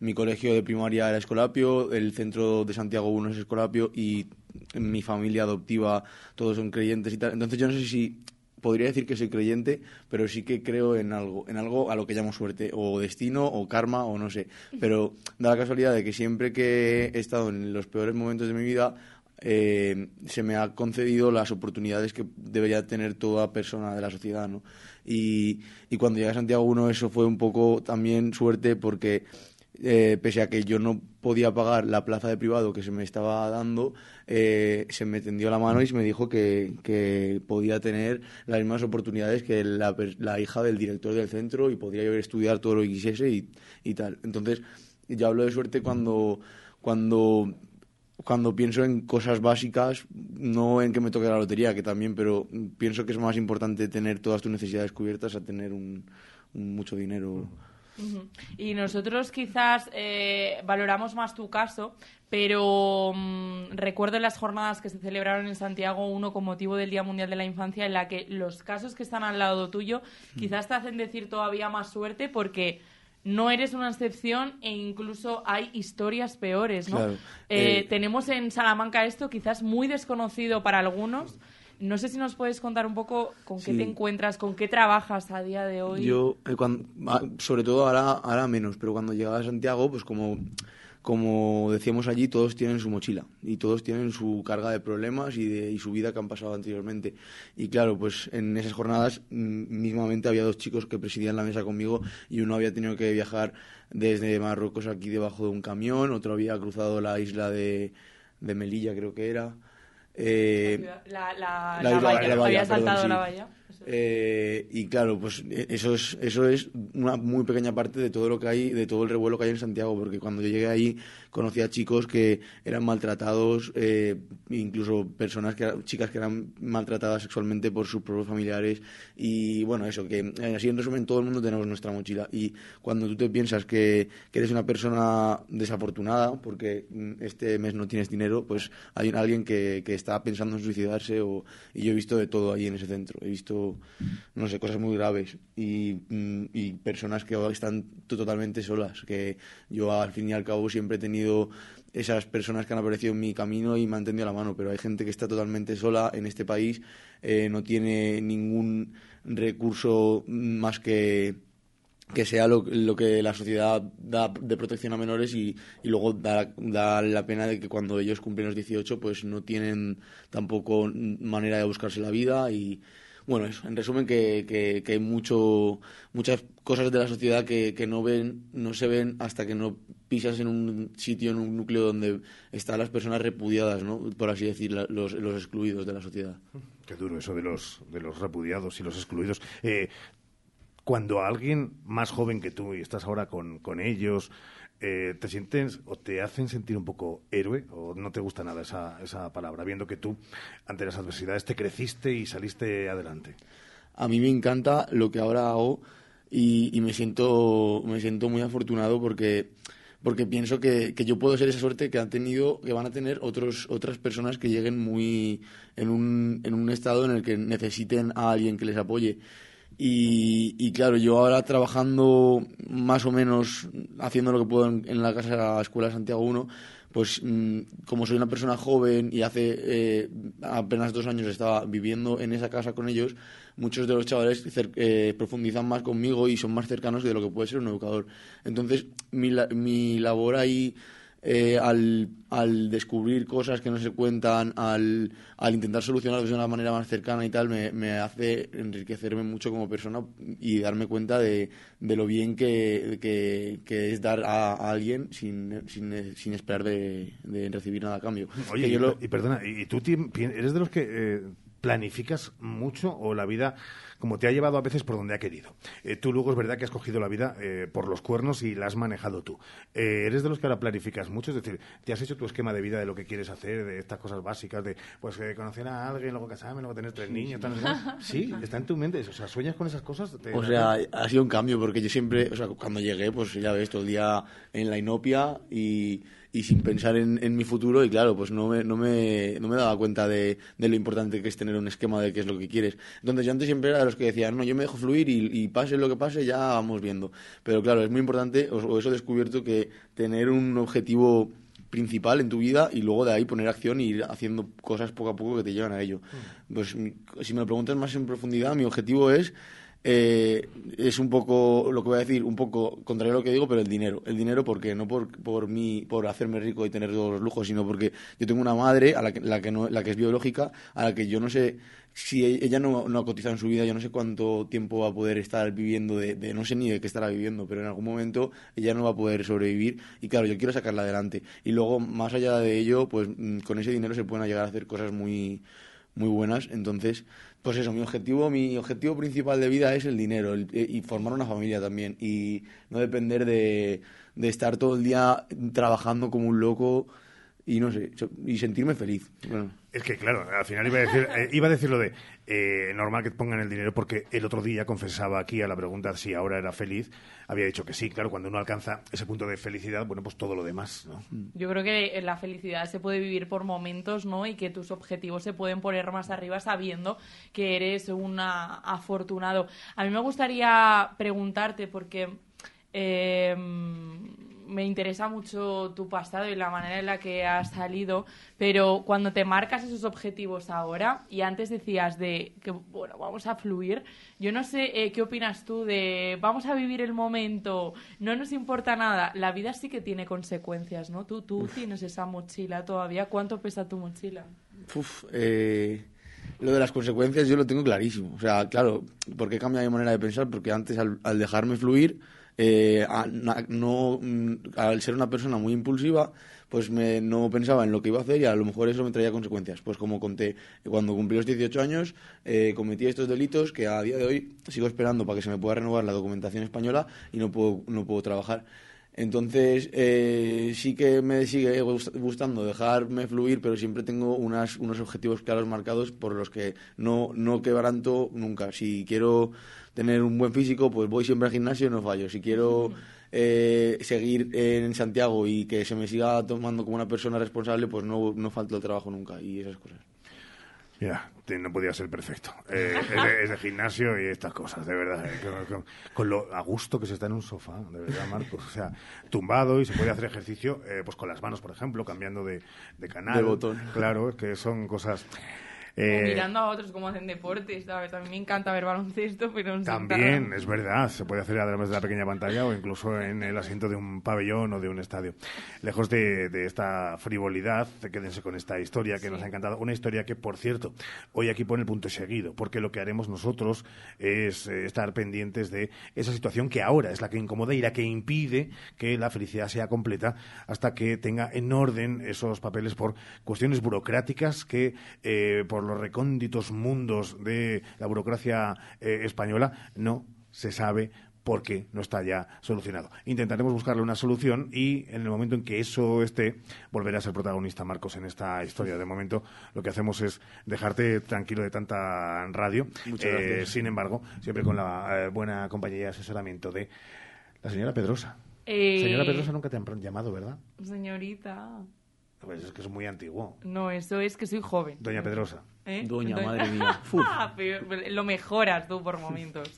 S43: mi colegio de primaria era Escolapio, el centro de Santiago I es Escolapio y mi familia adoptiva todos son creyentes y tal. Entonces yo no sé si podría decir que soy creyente, pero sí que creo en algo, en algo a lo que llamo suerte, o destino, o karma, o no sé. Pero da la casualidad de que siempre que he estado en los peores momentos de mi vida, eh, se me ha concedido las oportunidades que debería tener toda persona de la sociedad, ¿no? Y, y cuando llegué a Santiago 1 eso fue un poco también suerte porque eh, pese a que yo no podía pagar la plaza de privado que se me estaba dando, eh, se me tendió la mano y se me dijo que, que podía tener las mismas oportunidades que la, la, hija del director del centro y podría yo estudiar todo lo que quisiese y, y tal. Entonces, yo hablo de suerte cuando, cuando cuando pienso en cosas básicas, no en que me toque la lotería, que también, pero pienso que es más importante tener todas tus necesidades cubiertas a tener un, un mucho dinero.
S37: Y nosotros quizás eh, valoramos más tu caso, pero mm, recuerdo las jornadas que se celebraron en Santiago, uno con motivo del Día Mundial de la Infancia, en la que los casos que están al lado tuyo quizás te hacen decir todavía más suerte porque no eres una excepción e incluso hay historias peores, ¿no? Eh, eh, tenemos en Salamanca esto quizás muy desconocido para algunos, no sé si nos puedes contar un poco con qué te encuentras, con qué trabajas a día de hoy.
S43: Yo, eh, ah, sobre todo ahora, ahora menos, pero cuando llegaba a Santiago, pues como, como decíamos allí, todos tienen su mochila y todos tienen su carga de problemas y, de, y su vida que han pasado anteriormente. Y claro, pues en esas jornadas mm, mismamente había dos chicos que presidían la mesa conmigo y uno había tenido que viajar desde Marruecos aquí debajo de un camión, otro había cruzado la isla de, de Melilla, creo que era.
S37: Eh, la, la, la, valla, había saltado la valla.
S43: Eh, y claro, pues e, eso es, eso es una muy pequeña parte de todo lo que hay, de todo el revuelo que hay en Santiago, porque cuando yo llegué ahí conocí a chicos que eran maltratados, eh, incluso personas que chicas que eran maltratadas sexualmente por sus propios familiares. Y bueno, eso, que eh, así en resumen todo el mundo tenemos nuestra mochila. Y cuando tú te piensas que, que eres una persona desafortunada porque mm, este mes no tienes dinero, pues hay alguien que, que está pensando en suicidarse o, y yo he visto de todo ahí en ese centro, he visto, no sé, cosas muy graves. Y, mm, personas que están totalmente solas, que yo al fin y al cabo siempre he tenido esas personas que han aparecido en mi camino y me han tendido la mano, pero hay gente que está totalmente sola en este país, eh, no tiene ningún recurso más que que sea lo, lo, que la sociedad da de protección a menores y, luego da, da, la pena de que cuando ellos cumplen los 18 pues no tienen tampoco manera de buscarse la vida y bueno, eso, en resumen que, que, que hay mucho, muchas cosas de la sociedad que, que, no ven, no se ven hasta que no pisas en un sitio, en un núcleo donde están las personas repudiadas, ¿no? por así decir, los, los excluidos de la sociedad.
S2: Qué duro eso de los, de los repudiados y los excluidos. Eh, cuando alguien más joven que tú y estás ahora con, con ellos, eh, ¿te sientes o te hacen sentir un poco héroe o no te gusta nada esa, esa palabra, viendo que tú ante las adversidades te creciste y saliste adelante?
S43: A mí me encanta lo que ahora hago y, y me, siento, me siento muy afortunado porque porque pienso que, que, yo puedo ser esa suerte que han tenido, que van a tener otros, otras personas que lleguen muy en un, en un estado en el que necesiten a alguien que les apoye. Y, y, claro, yo ahora trabajando más o menos, haciendo lo que puedo en, en la casa de la Escuela Santiago 1, pues mmm, como soy una persona joven y hace eh, apenas dos años estaba viviendo en esa casa con ellos, muchos de los chavales eh, profundizan más conmigo y son más cercanos de lo que puede ser un educador. Entonces, mi, mi labor ahí eh, al, al, descubrir cosas que no se cuentan, al, al intentar solucionarlos de una manera más cercana y tal, me, me, hace enriquecerme mucho como persona y darme cuenta de, de lo bien que, que, que, es dar a, a alguien sin, sin, sin esperar de, de, recibir nada a cambio.
S2: Oye, y, lo... y, perdona, ¿y tú eres de los que eh, planificas mucho o la vida como te ha llevado a veces por donde ha querido. Eh, tú luego es verdad que has cogido la vida eh, por los cuernos y la has manejado tú. Eh, eres de los que ahora planificas mucho, es decir, te has hecho tu esquema de vida de lo que quieres hacer, de estas cosas básicas, de pues conocer a alguien, luego casarme, luego tener tres niños. Tal, sí, está en tu mente. O sea, sueñas con esas cosas.
S43: Te... O sea, ha sido un cambio porque yo siempre, o sea, cuando llegué, pues ya ves, todo el día en la inopia y y sin pensar en, en, mi futuro y claro, pues no me, no me, no me daba cuenta de, de, lo importante que es tener un esquema de qué es lo que quieres. Entonces yo antes siempre era de los que decían, no, yo me dejo fluir y, y pase lo que pase, ya vamos viendo. Pero claro, es muy importante, o, o eso he descubierto, que tener un objetivo principal en tu vida y luego de ahí poner acción y ir haciendo cosas poco a poco que te llevan a ello. Pues si me lo preguntas más en profundidad, mi objetivo es eh, es un poco, lo que voy a decir, un poco contrario a lo que digo, pero el dinero. El dinero porque no por, por mí, por hacerme rico y tener todos los lujos, sino porque yo tengo una madre, a la que, la que, no, la que es biológica, a la que yo no sé si ella no, ha cotizado en su vida, yo no sé cuánto tiempo va a poder estar viviendo, de, de, no sé ni de qué estará viviendo, pero en algún momento ella no va a poder sobrevivir y claro, yo quiero sacarla adelante. Y luego, más allá de ello, pues con ese dinero se pueden llegar a hacer cosas muy, muy buenas. Entonces, pues eso, mi objetivo, mi objetivo principal de vida es el dinero el, y formar una familia también y no depender de, de estar todo el día trabajando como un loco y no sé, y sentirme feliz. Bueno.
S2: Es que, claro, al final iba a decir, eh, iba a decir lo de eh, normal que pongan el dinero, porque el otro día confesaba aquí a la pregunta si ahora era feliz, había dicho que sí, claro, cuando uno alcanza ese punto de felicidad, bueno, pues todo lo demás, ¿no?
S37: Yo creo que la felicidad se puede vivir por momentos, ¿no? Y que tus objetivos se pueden poner más arriba sabiendo que eres un afortunado. A mí me gustaría preguntarte, porque. Eh, me interesa mucho tu pasado y la manera en la que has salido, pero cuando te marcas esos objetivos ahora y antes decías de que, bueno, vamos a fluir, yo no sé eh, qué opinas tú de vamos a vivir el momento, no nos importa nada, la vida sí que tiene consecuencias, ¿no? Tú, tú tienes esa mochila todavía, ¿cuánto pesa tu mochila?
S43: Uf, eh... Lo de las consecuencias yo lo tengo clarísimo. O sea, claro, ¿por qué cambia mi manera de pensar? Porque antes, al, al dejarme fluir, eh, no, al ser una persona muy impulsiva, pues me, no pensaba en lo que iba a hacer y a lo mejor eso me traía consecuencias. Pues como conté, cuando cumplí los 18 años eh, cometí estos delitos que a día de hoy sigo esperando para que se me pueda renovar la documentación española y no puedo, no puedo trabajar. Entonces, eh, sí que me sigue gustando dejarme fluir, pero siempre tengo unas, unos objetivos claros marcados por los que no, no quebranto nunca. Si quiero tener un buen físico, pues voy siempre al gimnasio y no fallo. Si quiero eh, seguir en Santiago y que se me siga tomando como una persona responsable, pues no, no falta el trabajo nunca y esas cosas.
S2: Ya, no podía ser perfecto. Eh, es, de, es, de, gimnasio y estas cosas, de verdad. Eh, con, con, con, lo a gusto que se está en un sofá, de verdad, Marcos. O sea, tumbado y se puede hacer ejercicio, eh, pues con las manos, por ejemplo, cambiando de, de canal.
S43: De botón.
S2: Claro, es que son cosas. Eh,
S37: mirando a otros cómo hacen deportes, ¿sabes? A mí me encanta ver baloncesto, pero no
S2: También, es verdad, se puede hacer a través de la pequeña pantalla o incluso en el asiento de un pabellón o de un estadio. Lejos de, de esta frivolidad, quédense con esta historia que nos ha encantado. Una historia que, por cierto, hoy aquí pone el punto seguido, porque lo que haremos nosotros es eh, estar pendientes de esa situación que ahora es la que incomoda y la que impide que la felicidad sea completa hasta que tenga en orden esos papeles por cuestiones burocráticas que, eh, por los recónditos mundos de la burocracia eh, española, no se sabe por qué no está ya solucionado. Intentaremos buscarle una solución y en el momento en que eso esté, volverá a ser protagonista Marcos en esta historia. De momento lo que hacemos es dejarte tranquilo de tanta radio.
S43: Muchas
S2: Eh,
S43: gracias.
S2: sin embargo, siempre con la eh, buena compañía y asesoramiento de la señora Pedrosa.
S37: Eh,
S2: Señora Pedrosa nunca te han llamado, ¿verdad?
S37: Señorita.
S2: Pues es que es muy antiguo.
S37: No, eso es que soy joven.
S2: Doña Pedrosa.
S37: ¿Eh?
S43: Doña, madre mía.
S37: Ah, lo mejoras tú por momentos.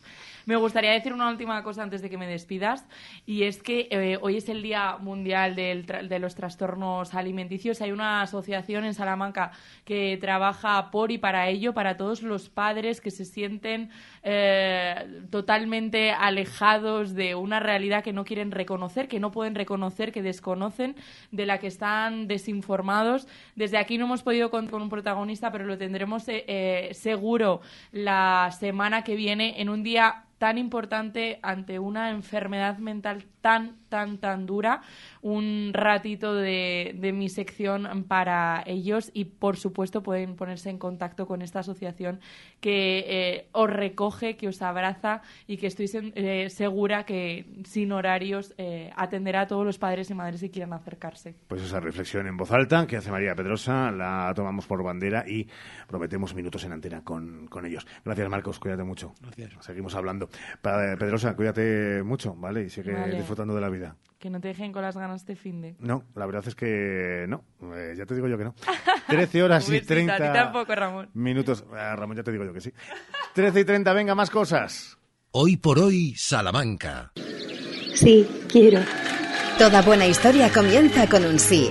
S37: Me gustaría decir una última cosa antes de que me despidas, y es que eh, hoy es el Día Mundial del tra- de los Trastornos Alimenticios. Hay una asociación en Salamanca que trabaja por y para ello, para todos los padres que se sienten eh, totalmente alejados de una realidad que no quieren reconocer, que no pueden reconocer, que desconocen, de la que están desinformados. Desde aquí no hemos podido contar con un protagonista, pero lo tendremos eh, eh, seguro la semana que viene en un día tan importante ante una enfermedad mental tan, tan, tan dura, un ratito de, de mi sección para ellos y, por supuesto, pueden ponerse en contacto con esta asociación que eh, os recoge, que os abraza y que estoy sen- eh, segura que sin horarios eh, atenderá a todos los padres y madres que quieran acercarse.
S2: Pues esa reflexión en voz alta que hace María Pedrosa la tomamos por bandera y prometemos minutos en antena con, con ellos. Gracias, Marcos. Cuídate mucho.
S43: Gracias.
S2: Seguimos hablando. Pedrosa, cuídate mucho, ¿vale? Y sigue
S37: Vale.
S2: Disfrutando de la vida.
S37: Que no te dejen con las ganas de fin de.
S2: No, la verdad es que no. Eh, ya te digo yo que no. 13 horas y
S37: besito,
S2: 30
S37: A ti tampoco, Ramón.
S2: minutos. Ah, Ramón, ya te digo yo que sí. 13 y 30, venga, más cosas.
S1: Hoy por hoy, Salamanca.
S22: Sí, quiero. Toda buena historia comienza con un sí.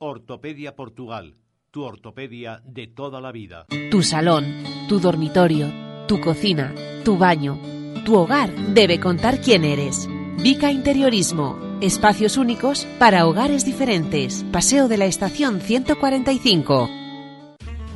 S44: Ortopedia Portugal, tu ortopedia de toda la vida.
S45: Tu salón, tu dormitorio, tu cocina, tu baño, tu hogar debe contar quién eres. Vica Interiorismo. Espacios únicos para hogares diferentes. Paseo de la Estación 145.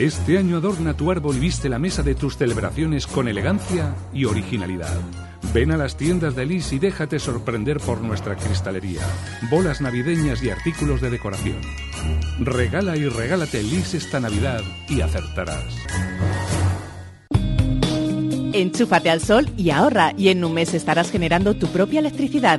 S46: Este año adorna tu árbol y viste la mesa de tus celebraciones con elegancia y originalidad. Ven a las tiendas de Lis y déjate sorprender por nuestra cristalería, bolas navideñas y artículos de decoración. Regala y regálate Lis esta Navidad y acertarás.
S3: Enchúfate al sol y ahorra y en un mes estarás generando tu propia electricidad.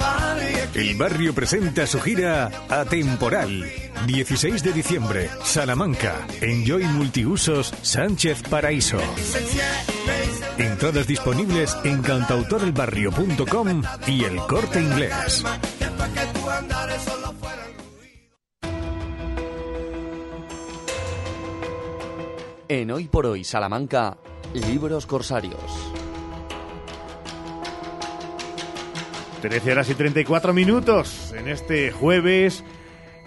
S38: El barrio presenta su gira Atemporal. 16 de diciembre, Salamanca. Enjoy Multiusos Sánchez Paraíso. Entradas disponibles en cantautorelbarrio.com y el corte inglés.
S47: En Hoy por Hoy Salamanca, Libros Corsarios.
S2: 13 horas y 34 minutos. En este jueves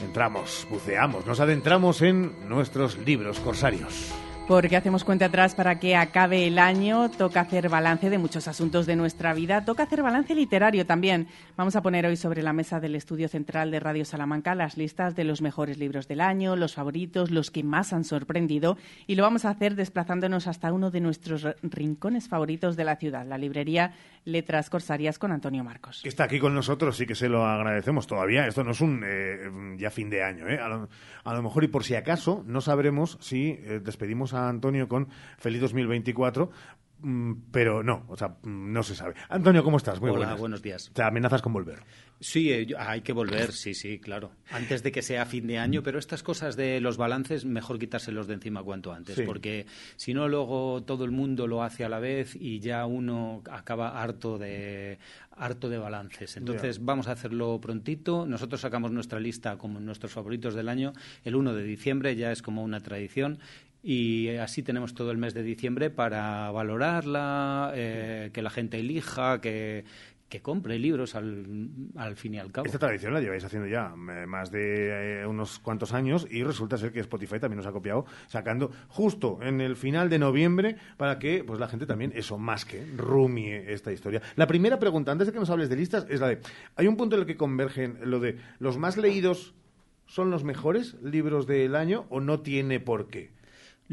S2: entramos, buceamos, nos adentramos en nuestros libros corsarios
S3: porque hacemos cuenta atrás para que acabe el año. Toca hacer balance de muchos asuntos de nuestra vida. Toca hacer balance literario también. Vamos a poner hoy sobre la mesa del Estudio Central de Radio Salamanca las listas de los mejores libros del año, los favoritos, los que más han sorprendido. Y lo vamos a hacer desplazándonos hasta uno de nuestros rincones favoritos de la ciudad, la librería Letras Corsarias con Antonio Marcos.
S2: Que está aquí con nosotros, sí que se lo agradecemos todavía. Esto no es un eh, ya fin de año. ¿eh? A, lo, mejor y por si acaso no sabremos si eh, despedimos a Antonio con Feliz 2024, mm, pero no, o sea, mm, no se sabe. Antonio, ¿cómo estás?
S48: Muy Hola, buenos días.
S2: ¿Te amenazas con volver?
S48: Sí, eh, hay que volver, sí, sí, claro. Antes de que sea fin de año, pero estas cosas de los balances, mejor quitárselos de encima cuanto antes, porque si no, luego todo el mundo lo hace a la vez y ya uno acaba harto de harto de balances. Entonces, vamos a hacerlo prontito. Nosotros sacamos nuestra lista como nuestros favoritos del año el 1 de diciembre, ya es como una tradición y así tenemos todo el mes de diciembre para valorarla, eh, que la gente elija, que, que compre libros al, al, fin y al cabo.
S2: Esta tradición la lleváis haciendo ya eh, más de eh, unos cuantos años y resulta ser que Spotify también nos ha copiado sacando justo en el final de noviembre para que pues la gente también eso más que rumie esta historia. La primera pregunta antes de que nos hables de listas es la de hay un punto en el que convergen lo de los más leídos son los mejores libros del año o no tiene por qué.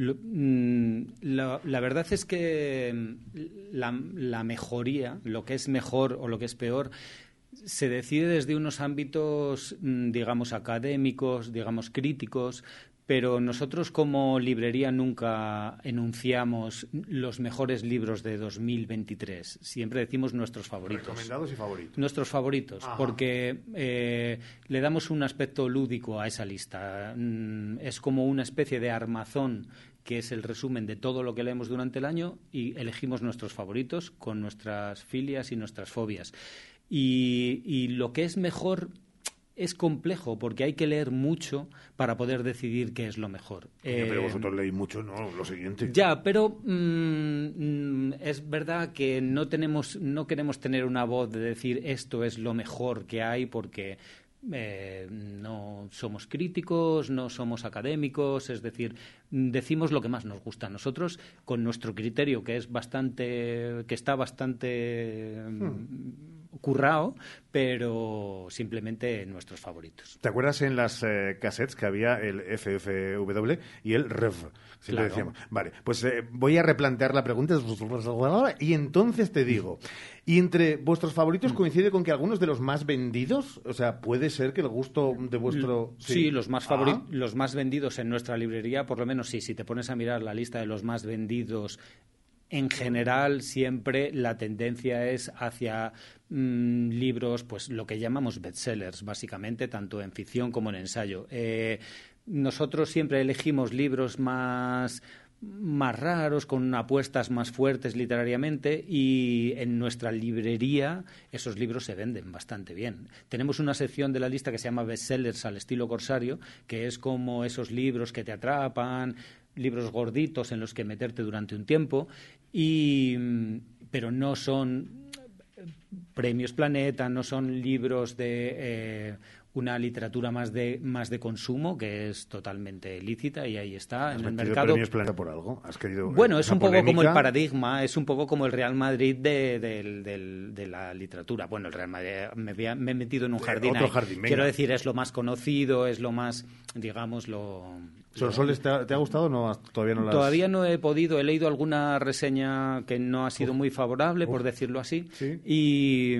S48: Mm, la, verdad es que mm, la, mejoría, lo que es mejor o lo que es peor, se decide desde unos ámbitos, mm, digamos, académicos, digamos, críticos, pero nosotros como librería nunca enunciamos los mejores libros de 2023. Siempre decimos nuestros favoritos.
S2: Recomendados y favoritos.
S48: Nuestros favoritos, porque eh, le damos un aspecto lúdico a esa lista. Es como una especie de armazón que es el resumen de todo lo que leemos durante el año y elegimos nuestros favoritos con nuestras filias y nuestras fobias. y lo que es mejor es complejo porque hay que leer mucho para poder decidir qué es lo mejor.
S2: pero eh, vosotros leéis mucho, ¿no? Lo siguiente.
S48: Ya, pero mm, mm, es verdad que no tenemos, no queremos tener una voz de decir esto es lo mejor que hay porque eh, no somos críticos, no somos académicos, es decir, decimos lo que más nos gusta. Nosotros, con nuestro criterio, que es bastante, que está bastante hmm currao, pero simplemente nuestros favoritos.
S2: ¿Te acuerdas en las eh, cassettes que había el FFW y el REV? Vale, pues eh, voy a replantear la pregunta y entonces te digo, ¿y entre vuestros favoritos coincide con que algunos de los más vendidos? O sea, ¿puede ser que el gusto de vuestro...
S48: Sí, los, más ah. los más vendidos en nuestra librería, por lo menos sí, si te pones a mirar la lista de los más vendidos en general siempre la tendencia es hacia mm, libros, pues lo que llamamos bestsellers, básicamente, tanto en ficción como en ensayo. Eh, nosotros siempre elegimos libros más más raros, con apuestas más fuertes literariamente y en nuestra librería esos libros se venden bastante bien. Tenemos una sección de la lista que se llama bestsellers al estilo corsario, que es como esos libros que te atrapan, libros gorditos en los que meterte durante un tiempo y, pero no son premios Planeta, no son libros de eh, una literatura más de más de consumo que es totalmente lícita y ahí está en el mercado.
S2: premios Planeta por algo? ¿Has querido
S48: bueno, es un poco como el paradigma, es un poco como el Real Madrid de, de, la literatura. Bueno, el Real Madrid me, me he metido en un jardín.
S2: Otro jardín
S48: Quiero decir, es lo más conocido, es lo más, digamos, lo
S2: ¿Sonsoles te ha, te ha gustado o no? Todavía no
S48: Todavía no he podido. He leído alguna reseña que no ha sido muy favorable, por decirlo así. Y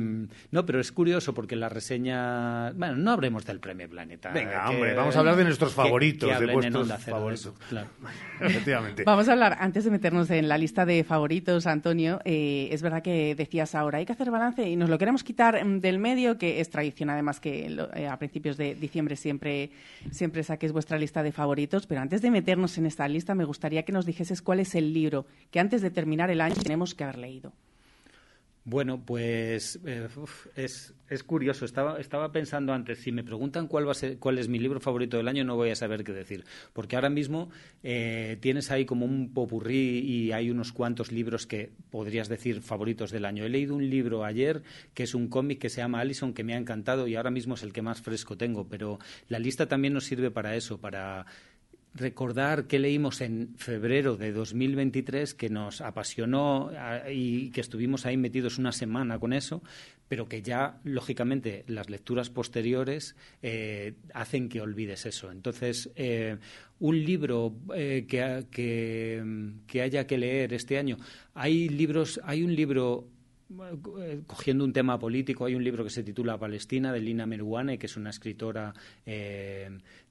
S48: no, pero es curioso porque la reseña... Bueno, no hablemos del Premio Planeta.
S2: Venga, hombre, vamos a hablar de nuestros favoritos, de vuestros favoritos.
S48: claro.
S2: Efectivamente.
S3: Vamos a hablar, antes de meternos en la lista de favoritos, Antonio, eh, es verdad que decías ahora, hay que hacer balance y nos lo queremos quitar mm, del medio, que es tradición además que eh, a principios de diciembre siempre, siempre saques vuestra lista de favoritos pero antes de meternos en esta lista me gustaría que nos dijeses cuál es el libro que antes de terminar el año tenemos que haber leído.
S48: Bueno, pues eh, es, es, curioso. Estaba, estaba pensando antes, si me preguntan cuál, va a ser, cuál es mi libro favorito del año, no voy a saber qué decir. Porque ahora mismo eh, tienes ahí como un popurrí y hay unos cuantos libros que podrías decir favoritos del año. He leído un libro ayer que es un cómic que se llama Allison, que me ha encantado y ahora mismo es el que más fresco tengo. Pero la lista también nos sirve para eso, para recordar que leímos en febrero de 2023 que nos apasionó y que estuvimos ahí metidos una semana con eso, pero que ya, lógicamente, las lecturas posteriores eh, hacen que olvides eso. Entonces, eh, un libro eh, que, que, haya que leer este año. Hay libros, hay un libro cogiendo un tema político, hay un libro que se titula Palestina de Lina Meruane, que es una escritora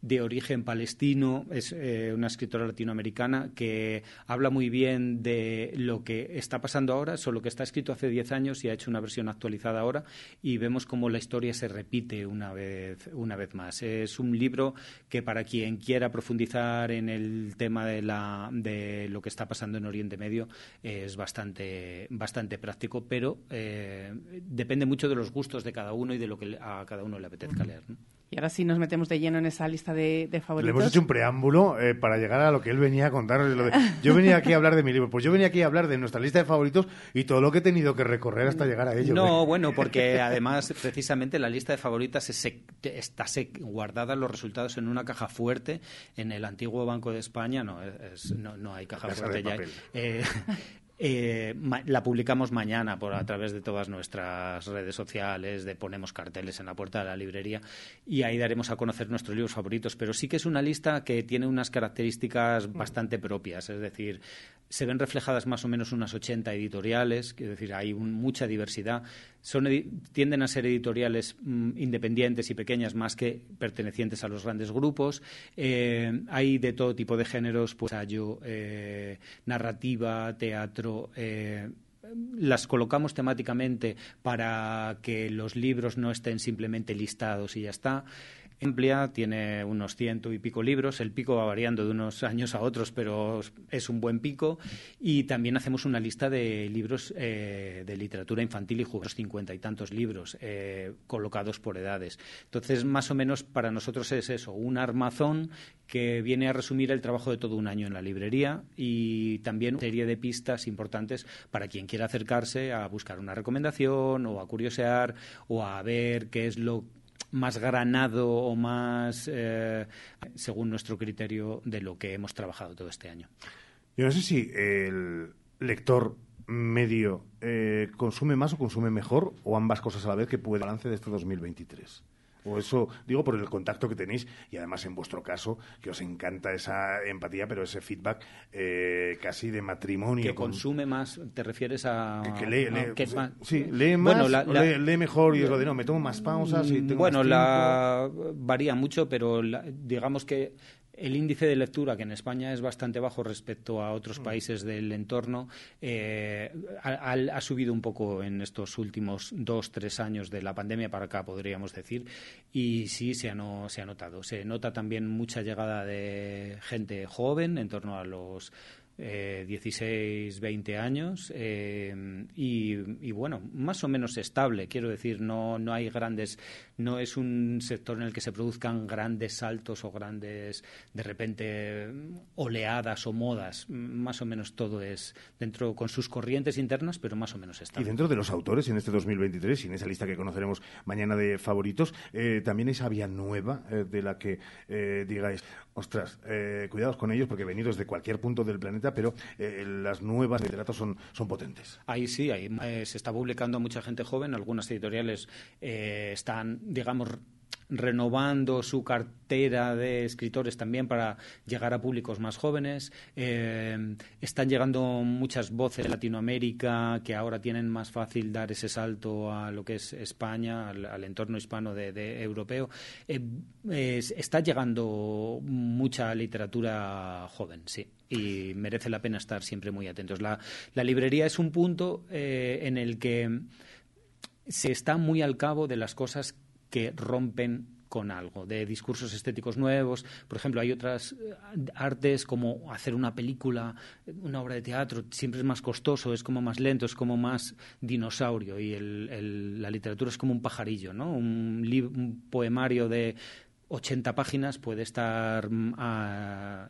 S48: de origen palestino, es eh, una escritora latinoamericana que habla muy bien de lo que está pasando ahora, solo que está escrito hace 10 años y ha hecho una versión actualizada ahora y vemos cómo la historia se repite una vez, una vez más. Es un libro que para quien quiera profundizar en el tema de, la, de lo que está pasando en Oriente Medio es bastante, bastante práctico, pero eh, depende mucho de los gustos de cada uno y de lo que a cada uno le apetezca leer.
S3: Y ahora sí nos metemos de lleno en esa lista de, favoritos.
S2: Le hemos hecho un preámbulo eh, para llegar a lo que él venía a contar. yo venía aquí a hablar de mi libro, pues yo venía aquí a hablar de nuestra lista de favoritos y todo lo que he tenido que recorrer hasta llegar a ello.
S48: No, bueno, porque además precisamente la lista de favoritas está guardada los resultados en una caja fuerte en el antiguo Banco de España. No, no, hay caja fuerte ya. Eh, eh, la publicamos mañana por a través de todas nuestras redes sociales, de ponemos carteles en la puerta de la librería y ahí daremos a conocer nuestros libros favoritos. Pero sí que es una lista que tiene unas características bastante propias, es decir, se ven reflejadas más o menos unas 80 editoriales, es decir, hay mucha diversidad. Son, tienden a ser editoriales mm, independientes y pequeñas más que pertenecientes a los grandes grupos. Eh, hay de todo tipo de géneros, pues ensayo, eh, narrativa, teatro. Eh, las colocamos temáticamente para que los libros no estén simplemente listados y ya está amplia, tiene unos ciento y pico libros. El pico va variando de unos años a otros, pero es un buen pico. Y también hacemos una lista de libros eh, de literatura infantil y juegos, cincuenta y tantos libros eh, colocados por edades. Entonces, más o menos para nosotros es eso, un armazón que viene a resumir el trabajo de todo un año en la librería y también una serie de pistas importantes para quien quiera acercarse a buscar una recomendación o a curiosear o a ver qué es lo más granado o más, eh, según nuestro criterio, de lo que hemos trabajado todo este año.
S2: Yo no sé si el lector medio eh, consume más o consume mejor o ambas cosas a la vez que puede balance de este 2023. O eso, digo, por el contacto que tenéis y además en vuestro caso, que os encanta esa empatía, pero ese feedback eh, casi de matrimonio.
S48: Que consume más, ¿te refieres a...?
S2: Que, lee, Sí, lee más, lee, mejor y es lo de no, me tomo más pausas y tengo
S48: Bueno, la varía mucho, pero digamos que el índice de lectura, que en España es bastante bajo respecto a otros mm. países del entorno, eh, ha, subido un poco en estos últimos dos, tres años de la pandemia para acá, podríamos decir, y sí se ha, se ha notado. Se nota también mucha llegada de gente joven, en torno a los 16, eh, 20 años eh, y, bueno, más o menos estable, quiero decir, no, no hay grandes no es un sector en el que se produzcan grandes saltos o grandes, de repente, oleadas o modas. Más o menos todo es dentro con sus corrientes internas, pero más o menos está.
S2: Y dentro de los autores en este 2023 y en esa lista que conoceremos mañana de favoritos, eh, también esa vía nueva eh, de la que eh, digáis, ostras, cuidados con ellos porque venidos de cualquier punto del planeta, pero las nuevas literatos son, son potentes.
S48: Ahí sí, ahí se está publicando mucha gente joven, algunas editoriales están, digamos, renovando su cartera de escritores también para llegar a públicos más jóvenes. Eh, están llegando muchas voces de Latinoamérica que ahora tienen más fácil dar ese salto a lo que es España, al, entorno hispano de, europeo. Eh, está llegando mucha literatura joven, sí y merece la pena estar siempre muy atentos. La, librería es un punto eh, en el que se está muy al cabo de las cosas que rompen con algo, de discursos estéticos nuevos. Por ejemplo, hay otras eh, artes como hacer una película, una obra de teatro, siempre es más costoso, es como más lento, es como más dinosaurio y la literatura es como un pajarillo, ¿no? Un poemario de 80 páginas puede estar mm,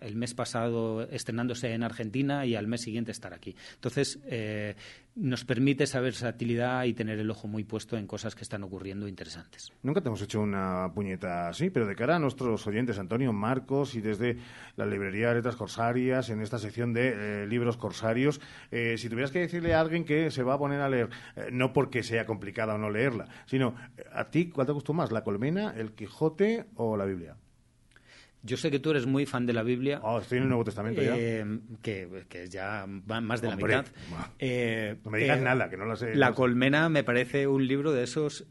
S48: el mes pasado estrenándose en Argentina y al mes siguiente estar aquí. Entonces, eh, nos permite esa versatilidad y tener el ojo muy puesto en cosas que están ocurriendo interesantes.
S2: Nunca te hemos hecho una puñeta así, pero de cara a nuestros oyentes, Antonio Marcos, y desde la librería de Letras Corsarias, en esta sección de eh, libros corsarios, eh, si tuvieras que decirle a alguien que se va a poner a leer, no porque sea complicada o no leerla, sino a ti, ¿cuál te gustó más, la colmena, el Quijote o la Biblia?
S48: Yo sé que tú eres muy fan de la Biblia.
S2: Oh, estoy en el Nuevo Testamento ya.
S48: Eh, que, que, ya va más de la mitad.
S2: Eh, no me digas eh, nada, que no lo sé.
S48: La Colmena me parece un libro de esos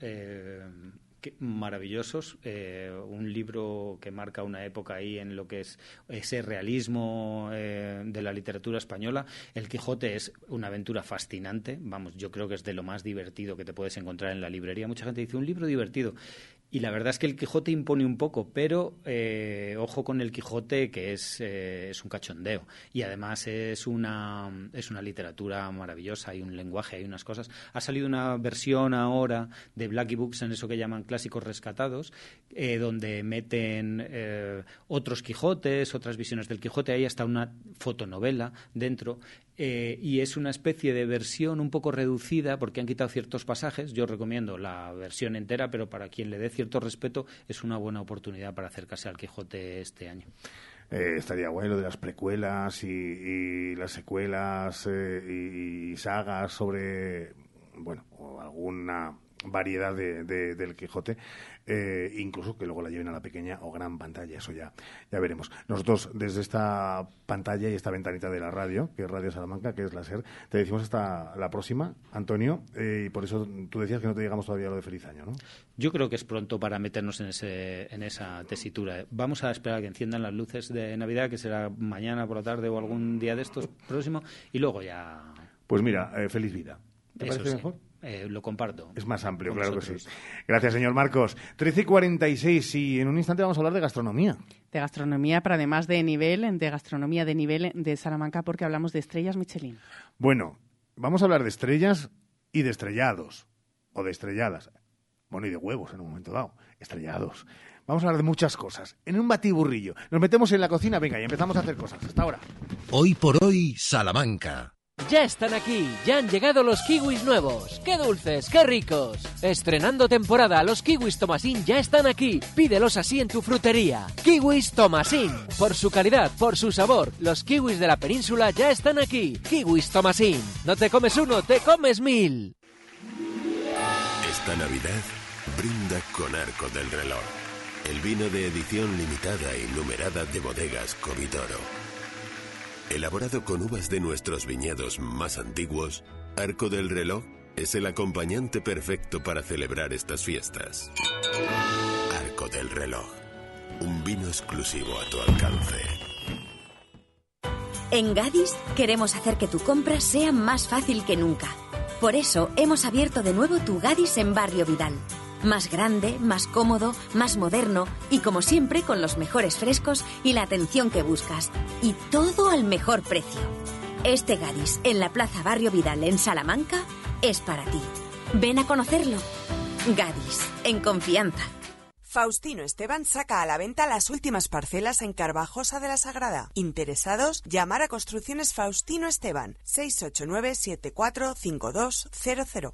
S48: maravillosos. un libro que marca una época ahí en lo que es ese realismo de la literatura española. El Quijote es una aventura fascinante. Vamos, yo creo que es de lo más divertido que te puedes encontrar en la librería. Mucha gente dice un libro divertido. Y la verdad es que el Quijote impone un poco, pero eh, ojo con el Quijote que es, eh, es un cachondeo. Y además es una, es una literatura maravillosa, hay un lenguaje, hay unas cosas. Ha salido una versión ahora de Blackie Books en eso que llaman clásicos rescatados, eh, donde meten otros Quijotes, otras visiones del Quijote. Hay hasta una fotonovela dentro. Eh, y es una especie de versión un poco reducida porque han quitado ciertos pasajes. Yo recomiendo la versión entera, pero para quien le dé cierto respeto es una buena oportunidad para acercarse al Quijote este año.
S2: Eh, estaría bueno de las precuelas y, las secuelas eh, y, sagas sobre, bueno, alguna variedad de, del Quijote, eh, incluso que luego la lleven a la pequeña o gran pantalla, eso ya, ya veremos. Nosotros desde esta pantalla y esta ventanita de la radio, que es Radio Salamanca, que es la SER, te decimos hasta la próxima, Antonio, eh, y por eso tú decías que no te llegamos todavía lo de feliz año, ¿no?
S48: Yo creo que es pronto para meternos en, ese, en esa tesitura. Vamos a esperar a que enciendan las luces de Navidad, que será mañana por la tarde o algún día de estos próximo, y luego ya...
S2: Pues mira, eh, feliz vida. ¿Te parece mejor?
S48: Eh, lo comparto.
S2: Es más amplio, claro que sí. Gracias, señor Marcos. 13 y 46 y en un instante vamos a hablar de gastronomía.
S3: De gastronomía, pero además de nivel, de gastronomía de nivel de Salamanca, porque hablamos de estrellas Michelin.
S2: Bueno, vamos a hablar de estrellas y de estrellados, o de estrelladas. Bueno, y de huevos en un momento dado, estrellados. Vamos a hablar de muchas cosas. En un batiburrillo. Nos metemos en la cocina, venga, y empezamos a hacer cosas. Hasta ahora.
S1: Hoy por hoy, Salamanca.
S49: Ya están aquí, ya han llegado los kiwis nuevos. ¡Qué dulces, qué ricos! Estrenando temporada, los kiwis Tomasín ya están aquí. Pídelos así en tu frutería. Kiwis Tomasín. Por su calidad, por su sabor, los kiwis de la península ya están aquí. Kiwis Tomasín. No te comes uno, te comes mil.
S50: Esta Navidad brinda con Arco del Reloj. El vino de edición limitada y numerada de bodegas Comitoro. Elaborado con uvas de nuestros viñedos más antiguos, Arco del Reloj es el acompañante perfecto para celebrar estas fiestas. Arco del Reloj, un vino exclusivo a tu alcance.
S22: En Gadis queremos hacer que tu compra sea más fácil que nunca. Por eso hemos abierto de nuevo tu Gadis en Barrio Vidal más grande, más cómodo, más moderno y como siempre con los mejores frescos y la atención que buscas. Y todo al mejor precio. Este Gadis en la Plaza Barrio Vidal en Salamanca es para ti. Ven a conocerlo. Gadis, en confianza.
S51: Faustino Esteban saca a la venta las últimas parcelas en Carvajosa de la Sagrada. Interesados, llamar a Construcciones Faustino Esteban 689 745200.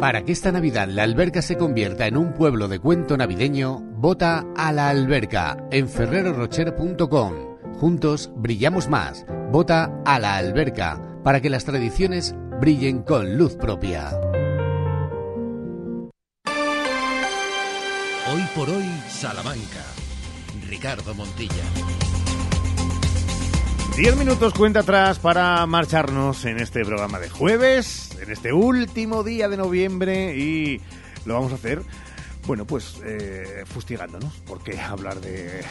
S42: Para que esta Navidad la alberca se convierta en un pueblo de cuento navideño, vota a la alberca en ferrerorocher.com. Juntos brillamos más. Vota a la alberca para que las tradiciones brillen con luz propia.
S1: Hoy por hoy, Salamanca. Ricardo Montilla.
S2: Diez minutos cuenta atrás para marcharnos en este programa de jueves, en este último día de noviembre y lo vamos a hacer, bueno, pues eh, fustigándonos, porque hablar de,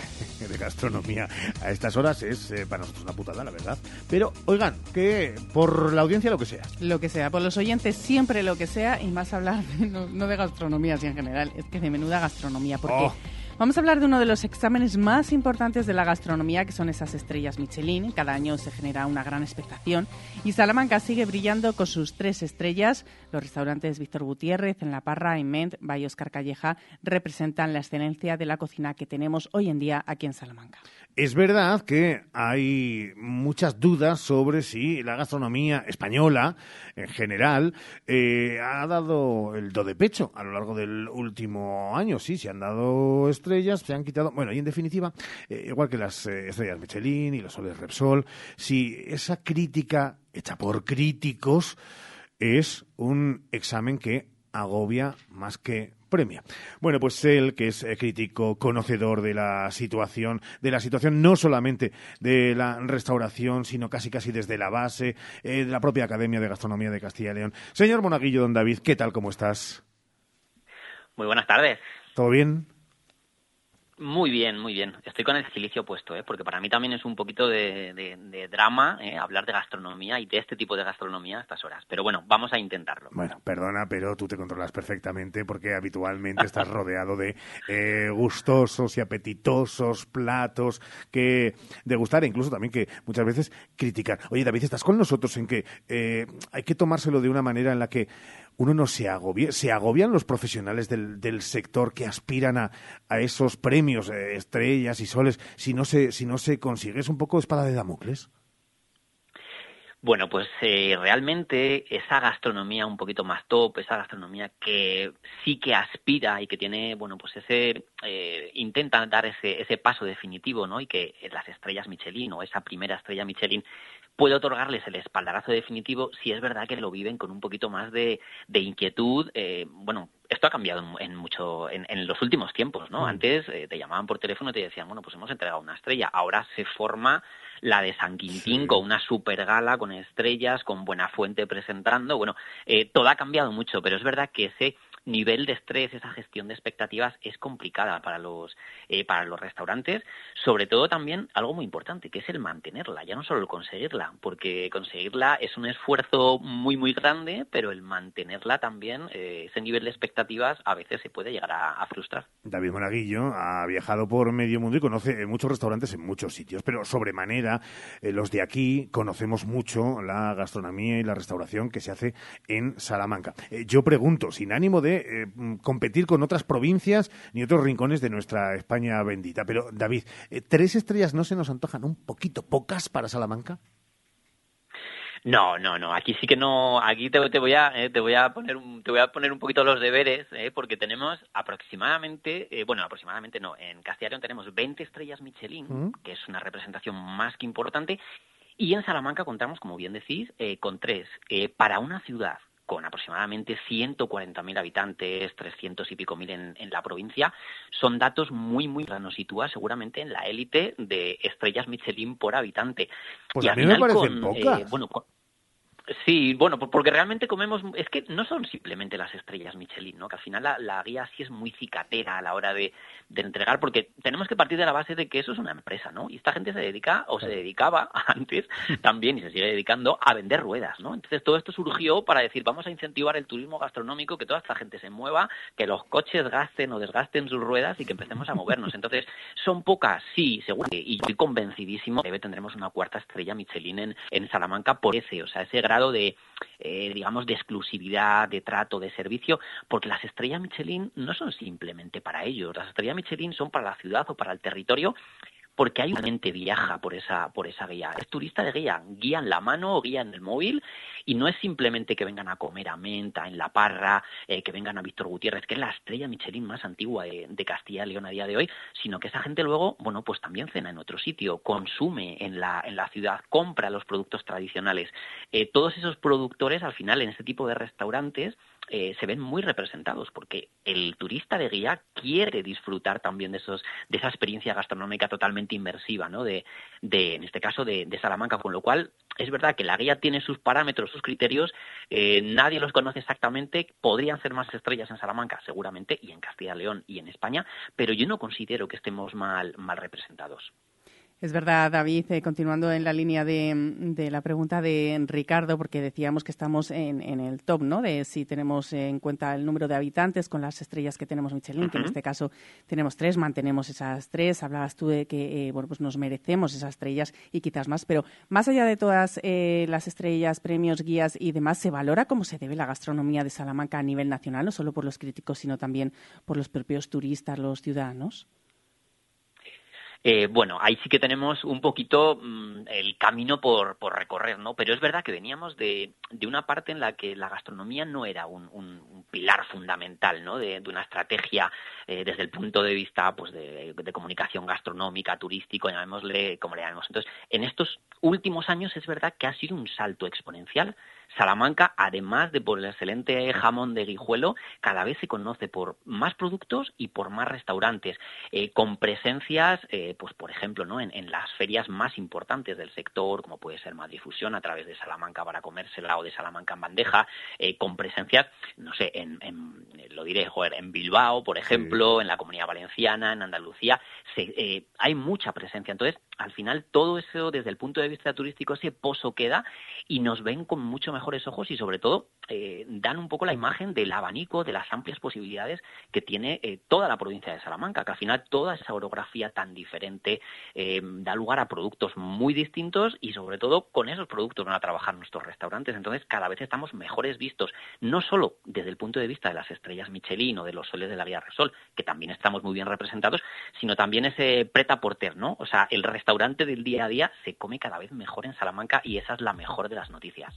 S2: de gastronomía a estas horas es eh, para nosotros una putada, la verdad. Pero, oigan, que por la audiencia lo que sea.
S3: Lo que sea, por los oyentes siempre lo que sea y más hablar de- no, no de gastronomía así en general, es que de menuda gastronomía, porque...
S2: Oh.
S3: Vamos a hablar de uno de los exámenes más importantes de la gastronomía, que son esas estrellas Michelin. Cada año se genera una gran expectación. Y Salamanca sigue brillando con sus tres estrellas. Los restaurantes Víctor Gutiérrez, En La Parra Ment, Valle Oscar Calleja, representan la excelencia de la cocina que tenemos hoy en día aquí en Salamanca.
S2: Es verdad que hay muchas dudas sobre si la gastronomía española, en general, eh, ha dado el do de pecho a lo largo del último año. Sí, se han dado estrellas, se han quitado. Bueno, y en definitiva, eh, igual que las eh, estrellas Michelin y los soles Repsol, si esa crítica hecha por críticos es un examen que agobia más que premia. Bueno, pues él, que es eh, crítico, conocedor de la situación, de la situación no solamente de la restauración, sino casi casi desde la base, eh, de la propia Academia de Gastronomía de Castilla y León. Señor Monaguillo, don David, ¿qué tal? ¿Cómo estás?
S52: Muy buenas tardes.
S2: ¿Todo bien?
S52: Muy bien, muy bien. Estoy con el silicio puesto, ¿eh? porque para mí también es un poquito de, de- de drama ¿eh? hablar de gastronomía y de este tipo de gastronomía a estas horas. Pero bueno, vamos a intentarlo.
S2: Bueno, perdona, pero tú te controlas perfectamente porque habitualmente estás rodeado de eh, gustosos y apetitosos platos que degustar e incluso también que muchas veces criticar. Oye, David, ¿estás con nosotros en que eh, hay que tomárselo de una manera en la que uno no se agobie? ¿Se agobian los profesionales del, del sector que aspiran a, a esos premios, eh, estrellas y soles, si no se, si no se consigue? ¿Es un poco espada de Damocles?
S52: Bueno, pues eh, realmente esa gastronomía un poquito más top, esa gastronomía que sí que aspira y que tiene, bueno, pues ese eh, intenta dar ese ese paso definitivo, ¿no? Y que las estrellas Michelin o esa primera estrella Michelin puede otorgarles el espaldarazo definitivo si es verdad que lo viven con un poquito más de, de inquietud. eh, bueno, esto ha cambiado en, en mucho en, en los últimos tiempos, ¿no?
S53: Mm.
S52: Antes eh, te llamaban por teléfono y te decían, bueno, pues hemos entregado una estrella. Ahora se forma la de San Quintín con una super gala, con estrellas, con buena fuente presentando. Bueno, eh, todo ha cambiado mucho, pero es verdad que ese nivel de estrés, esa gestión de expectativas es complicada para los eh, para los restaurantes, sobre todo también algo muy importante, que es el mantenerla, ya no solo el conseguirla, porque conseguirla es un esfuerzo muy muy grande, pero el mantenerla también, eh, ese nivel de expectativas a veces se puede llegar a, frustrar.
S2: David Monaguillo ha viajado por medio mundo y conoce eh, muchos restaurantes en muchos sitios, pero sobremanera eh, los de aquí conocemos mucho la gastronomía y la restauración que se hace en Salamanca. Yo pregunto, sin ánimo de eh, mm, competir con otras provincias ni otros rincones de nuestra España bendita, pero David, eh, ¿tres estrellas no se nos antojan un poquito pocas para Salamanca?
S52: No, no, no. Aquí sí que no. Aquí te, te voy a eh, te voy a poner un te voy a poner un poquito los deberes, eh, porque tenemos aproximadamente, eh, bueno, aproximadamente no. En León tenemos 20 estrellas Michelin,
S53: Mm.
S52: que es una representación más que importante. Y en Salamanca contamos, como bien decís, con tres. Para una ciudad con aproximadamente 140.000 habitantes, 300 y pico mil en, la provincia, son datos muy, muy, nos sitúa seguramente en la élite de estrellas Michelin por habitante.
S2: Pues a mí me parecen pocas.
S52: bueno, Sí, bueno, porque realmente comemos, es que no son simplemente las estrellas Michelin, ¿no? Que al final la, guía sí es muy cicatera a la hora de, entregar, porque tenemos que partir de la base de que eso es una empresa, ¿no? Y esta gente se dedica, o se dedicaba antes también, y se sigue dedicando, a vender ruedas, ¿no? Entonces todo esto surgió para decir, vamos a incentivar el turismo gastronómico, que toda esta gente se mueva, que los coches gasten o desgasten sus ruedas y que empecemos a movernos. Entonces, son pocas, sí, seguro, y yo estoy convencidísimo que tendremos una cuarta estrella Michelin en, en Salamanca por ese, o sea, ese de, eh, digamos, de exclusividad, de trato, de servicio, porque las estrellas Michelin no son simplemente para ellos. Las estrellas Michelin son para la ciudad o para el territorio porque hay gente viaja por esa, por esa guía. Es turista de guía, guía en la mano o guía en el móvil y no es simplemente que vengan a comer a Menta, en La Parra, eh, que vengan a Víctor Gutiérrez, que es la estrella Michelin más antigua de, Castilla y León a día de hoy, sino que esa gente luego, bueno, pues también cena en otro sitio, consume en la, en la ciudad, compra los productos tradicionales. Eh, todos esos productores, al final, en este tipo de restaurantes, eh, se ven muy representados porque el turista de guía quiere disfrutar también de esos de esa experiencia gastronómica totalmente inmersiva no de, de en este caso de, Salamanca con lo cual es verdad que la guía tiene sus parámetros sus criterios eh, nadie los conoce exactamente podrían ser más estrellas en Salamanca seguramente y en Castilla y León y en España pero yo no considero que estemos mal mal representados
S3: es verdad, David, eh, continuando en la línea de, la pregunta de Ricardo, porque decíamos que estamos en, el top, ¿no? De si tenemos en cuenta el número de habitantes con las estrellas que tenemos Michelin, que en este caso tenemos tres, mantenemos esas tres. Hablabas tú de que, eh, bueno, pues nos merecemos esas estrellas y quizás más, pero más allá de todas eh, las estrellas, premios, guías y demás, ¿se valora cómo se debe la gastronomía de Salamanca a nivel nacional, no solo por los críticos, sino también por los propios turistas, los ciudadanos?
S52: Eh, bueno, ahí sí que tenemos un poquito mm, el camino por, recorrer, ¿no? Pero es verdad que veníamos de, una parte en la que la gastronomía no era un, un, pilar fundamental, ¿no? De, una estrategia eh, desde el punto de vista, pues, de, de, comunicación gastronómica, turístico, llamémosle como le llamemos. Entonces, en estos últimos años es verdad que ha sido un salto exponencial Salamanca, además de por el excelente jamón de guijuelo, cada vez se conoce por más productos y por más restaurantes, eh, con presencias, eh, pues por ejemplo, ¿no? En, las ferias más importantes del sector, como puede ser Madrid Fusión a través de Salamanca para comérsela o de Salamanca en bandeja, eh, con presencias, no sé, en, lo diré, joder, en Bilbao, por ejemplo, en la Comunidad Valenciana, en Andalucía, hay mucha presencia. Entonces, al final, todo eso, desde el punto de vista turístico, ese pozo queda y nos ven con mucho mejores ojos y sobre todo eh, dan un poco la imagen del abanico, de las amplias posibilidades que tiene eh, toda la provincia de Salamanca, que al final toda esa orografía tan diferente eh, da lugar a productos muy distintos y sobre todo con esos productos van a trabajar nuestros restaurantes. Entonces cada vez estamos mejores vistos, no solo desde el punto de vista de las estrellas Michelin o de los soles de la Guía Resol, que también estamos muy bien representados, sino también ese preta porter, ¿no? O sea, el restaurante del día a día se come cada vez mejor en Salamanca y esa es la mejor de las noticias.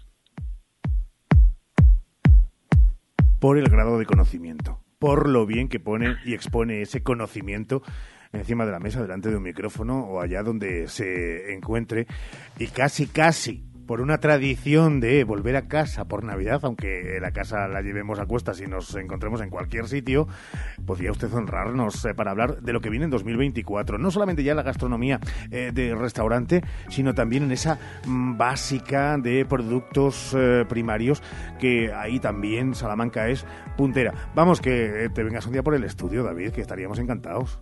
S2: por el grado de conocimiento, por lo bien que pone y expone ese conocimiento encima de la mesa, delante de un micrófono o allá donde se encuentre y casi, casi por una tradición de volver a casa por Navidad, aunque la casa la llevemos a cuestas y nos encontremos en cualquier sitio, podría usted honrarnos eh, para hablar de lo que viene en 2024. No solamente ya la gastronomía eh, de restaurante, sino también en esa mm, básica de productos eh, primarios, que ahí también Salamanca es puntera. Vamos, que te vengas un día por el estudio, David, que estaríamos encantados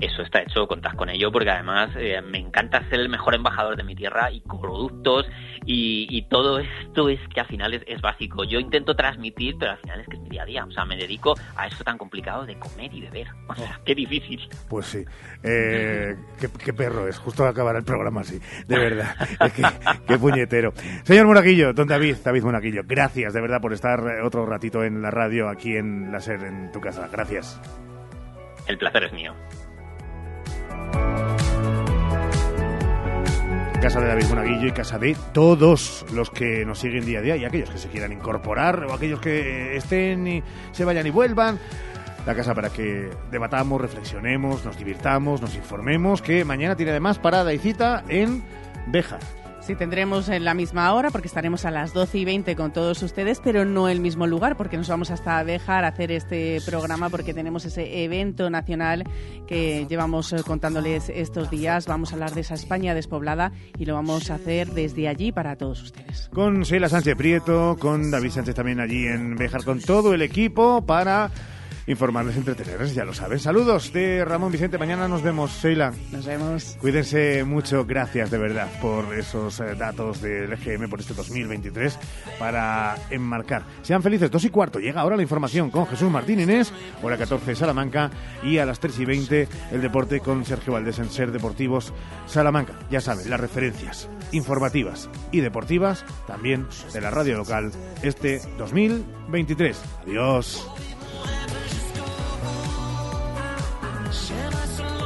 S52: eso está hecho, contás con ello, porque además eh, me encanta ser el mejor embajador de mi tierra y productos y, todo esto es que al final es, básico. Yo intento transmitir, pero al final es que es mi día a día. O sea, me dedico a eso tan complicado de comer y beber. O sea, qué difícil.
S2: Pues sí. Eh, qué, perro es, justo acabar el programa así. De verdad. qué, puñetero. Señor Monaguillo, don David, David Monaguillo, gracias de verdad por estar otro ratito en la radio aquí en la SER, en tu casa. Gracias.
S52: El placer es mío.
S2: Casa de David Monaguillo y casa de todos los que nos siguen día a día y aquellos que se quieran incorporar o aquellos que estén y se vayan y vuelvan. La casa para que debatamos, reflexionemos, nos divirtamos, nos informemos, que mañana tiene además parada y cita en Bejar.
S3: Sí, tendremos en la misma hora porque estaremos a las 12 y 20 con todos ustedes, pero no el mismo lugar porque nos vamos hasta Bejar a hacer este programa porque tenemos ese evento nacional que llevamos eh, contándoles estos días. Vamos a hablar de esa España despoblada y lo vamos a hacer desde allí para todos ustedes.
S2: Con Sheila Sánchez Prieto, con David Sánchez también allí en Bejar, con todo el equipo para informarles, entretenerles, ya lo saben. Saludos de Ramón Vicente. Mañana nos vemos, Sheila.
S3: Nos vemos.
S2: Cuídense mucho. Gracias de verdad por esos eh, datos del EGM por este 2023 para enmarcar. Sean felices. Dos y cuarto. Llega ahora la información con Jesús Martín Inés, hora 14 Salamanca y a las 3 y 20 el deporte con Sergio Valdés en Ser Deportivos Salamanca. Ya saben, las referencias informativas y deportivas también de la radio local este 2023. Adiós. J'aimerais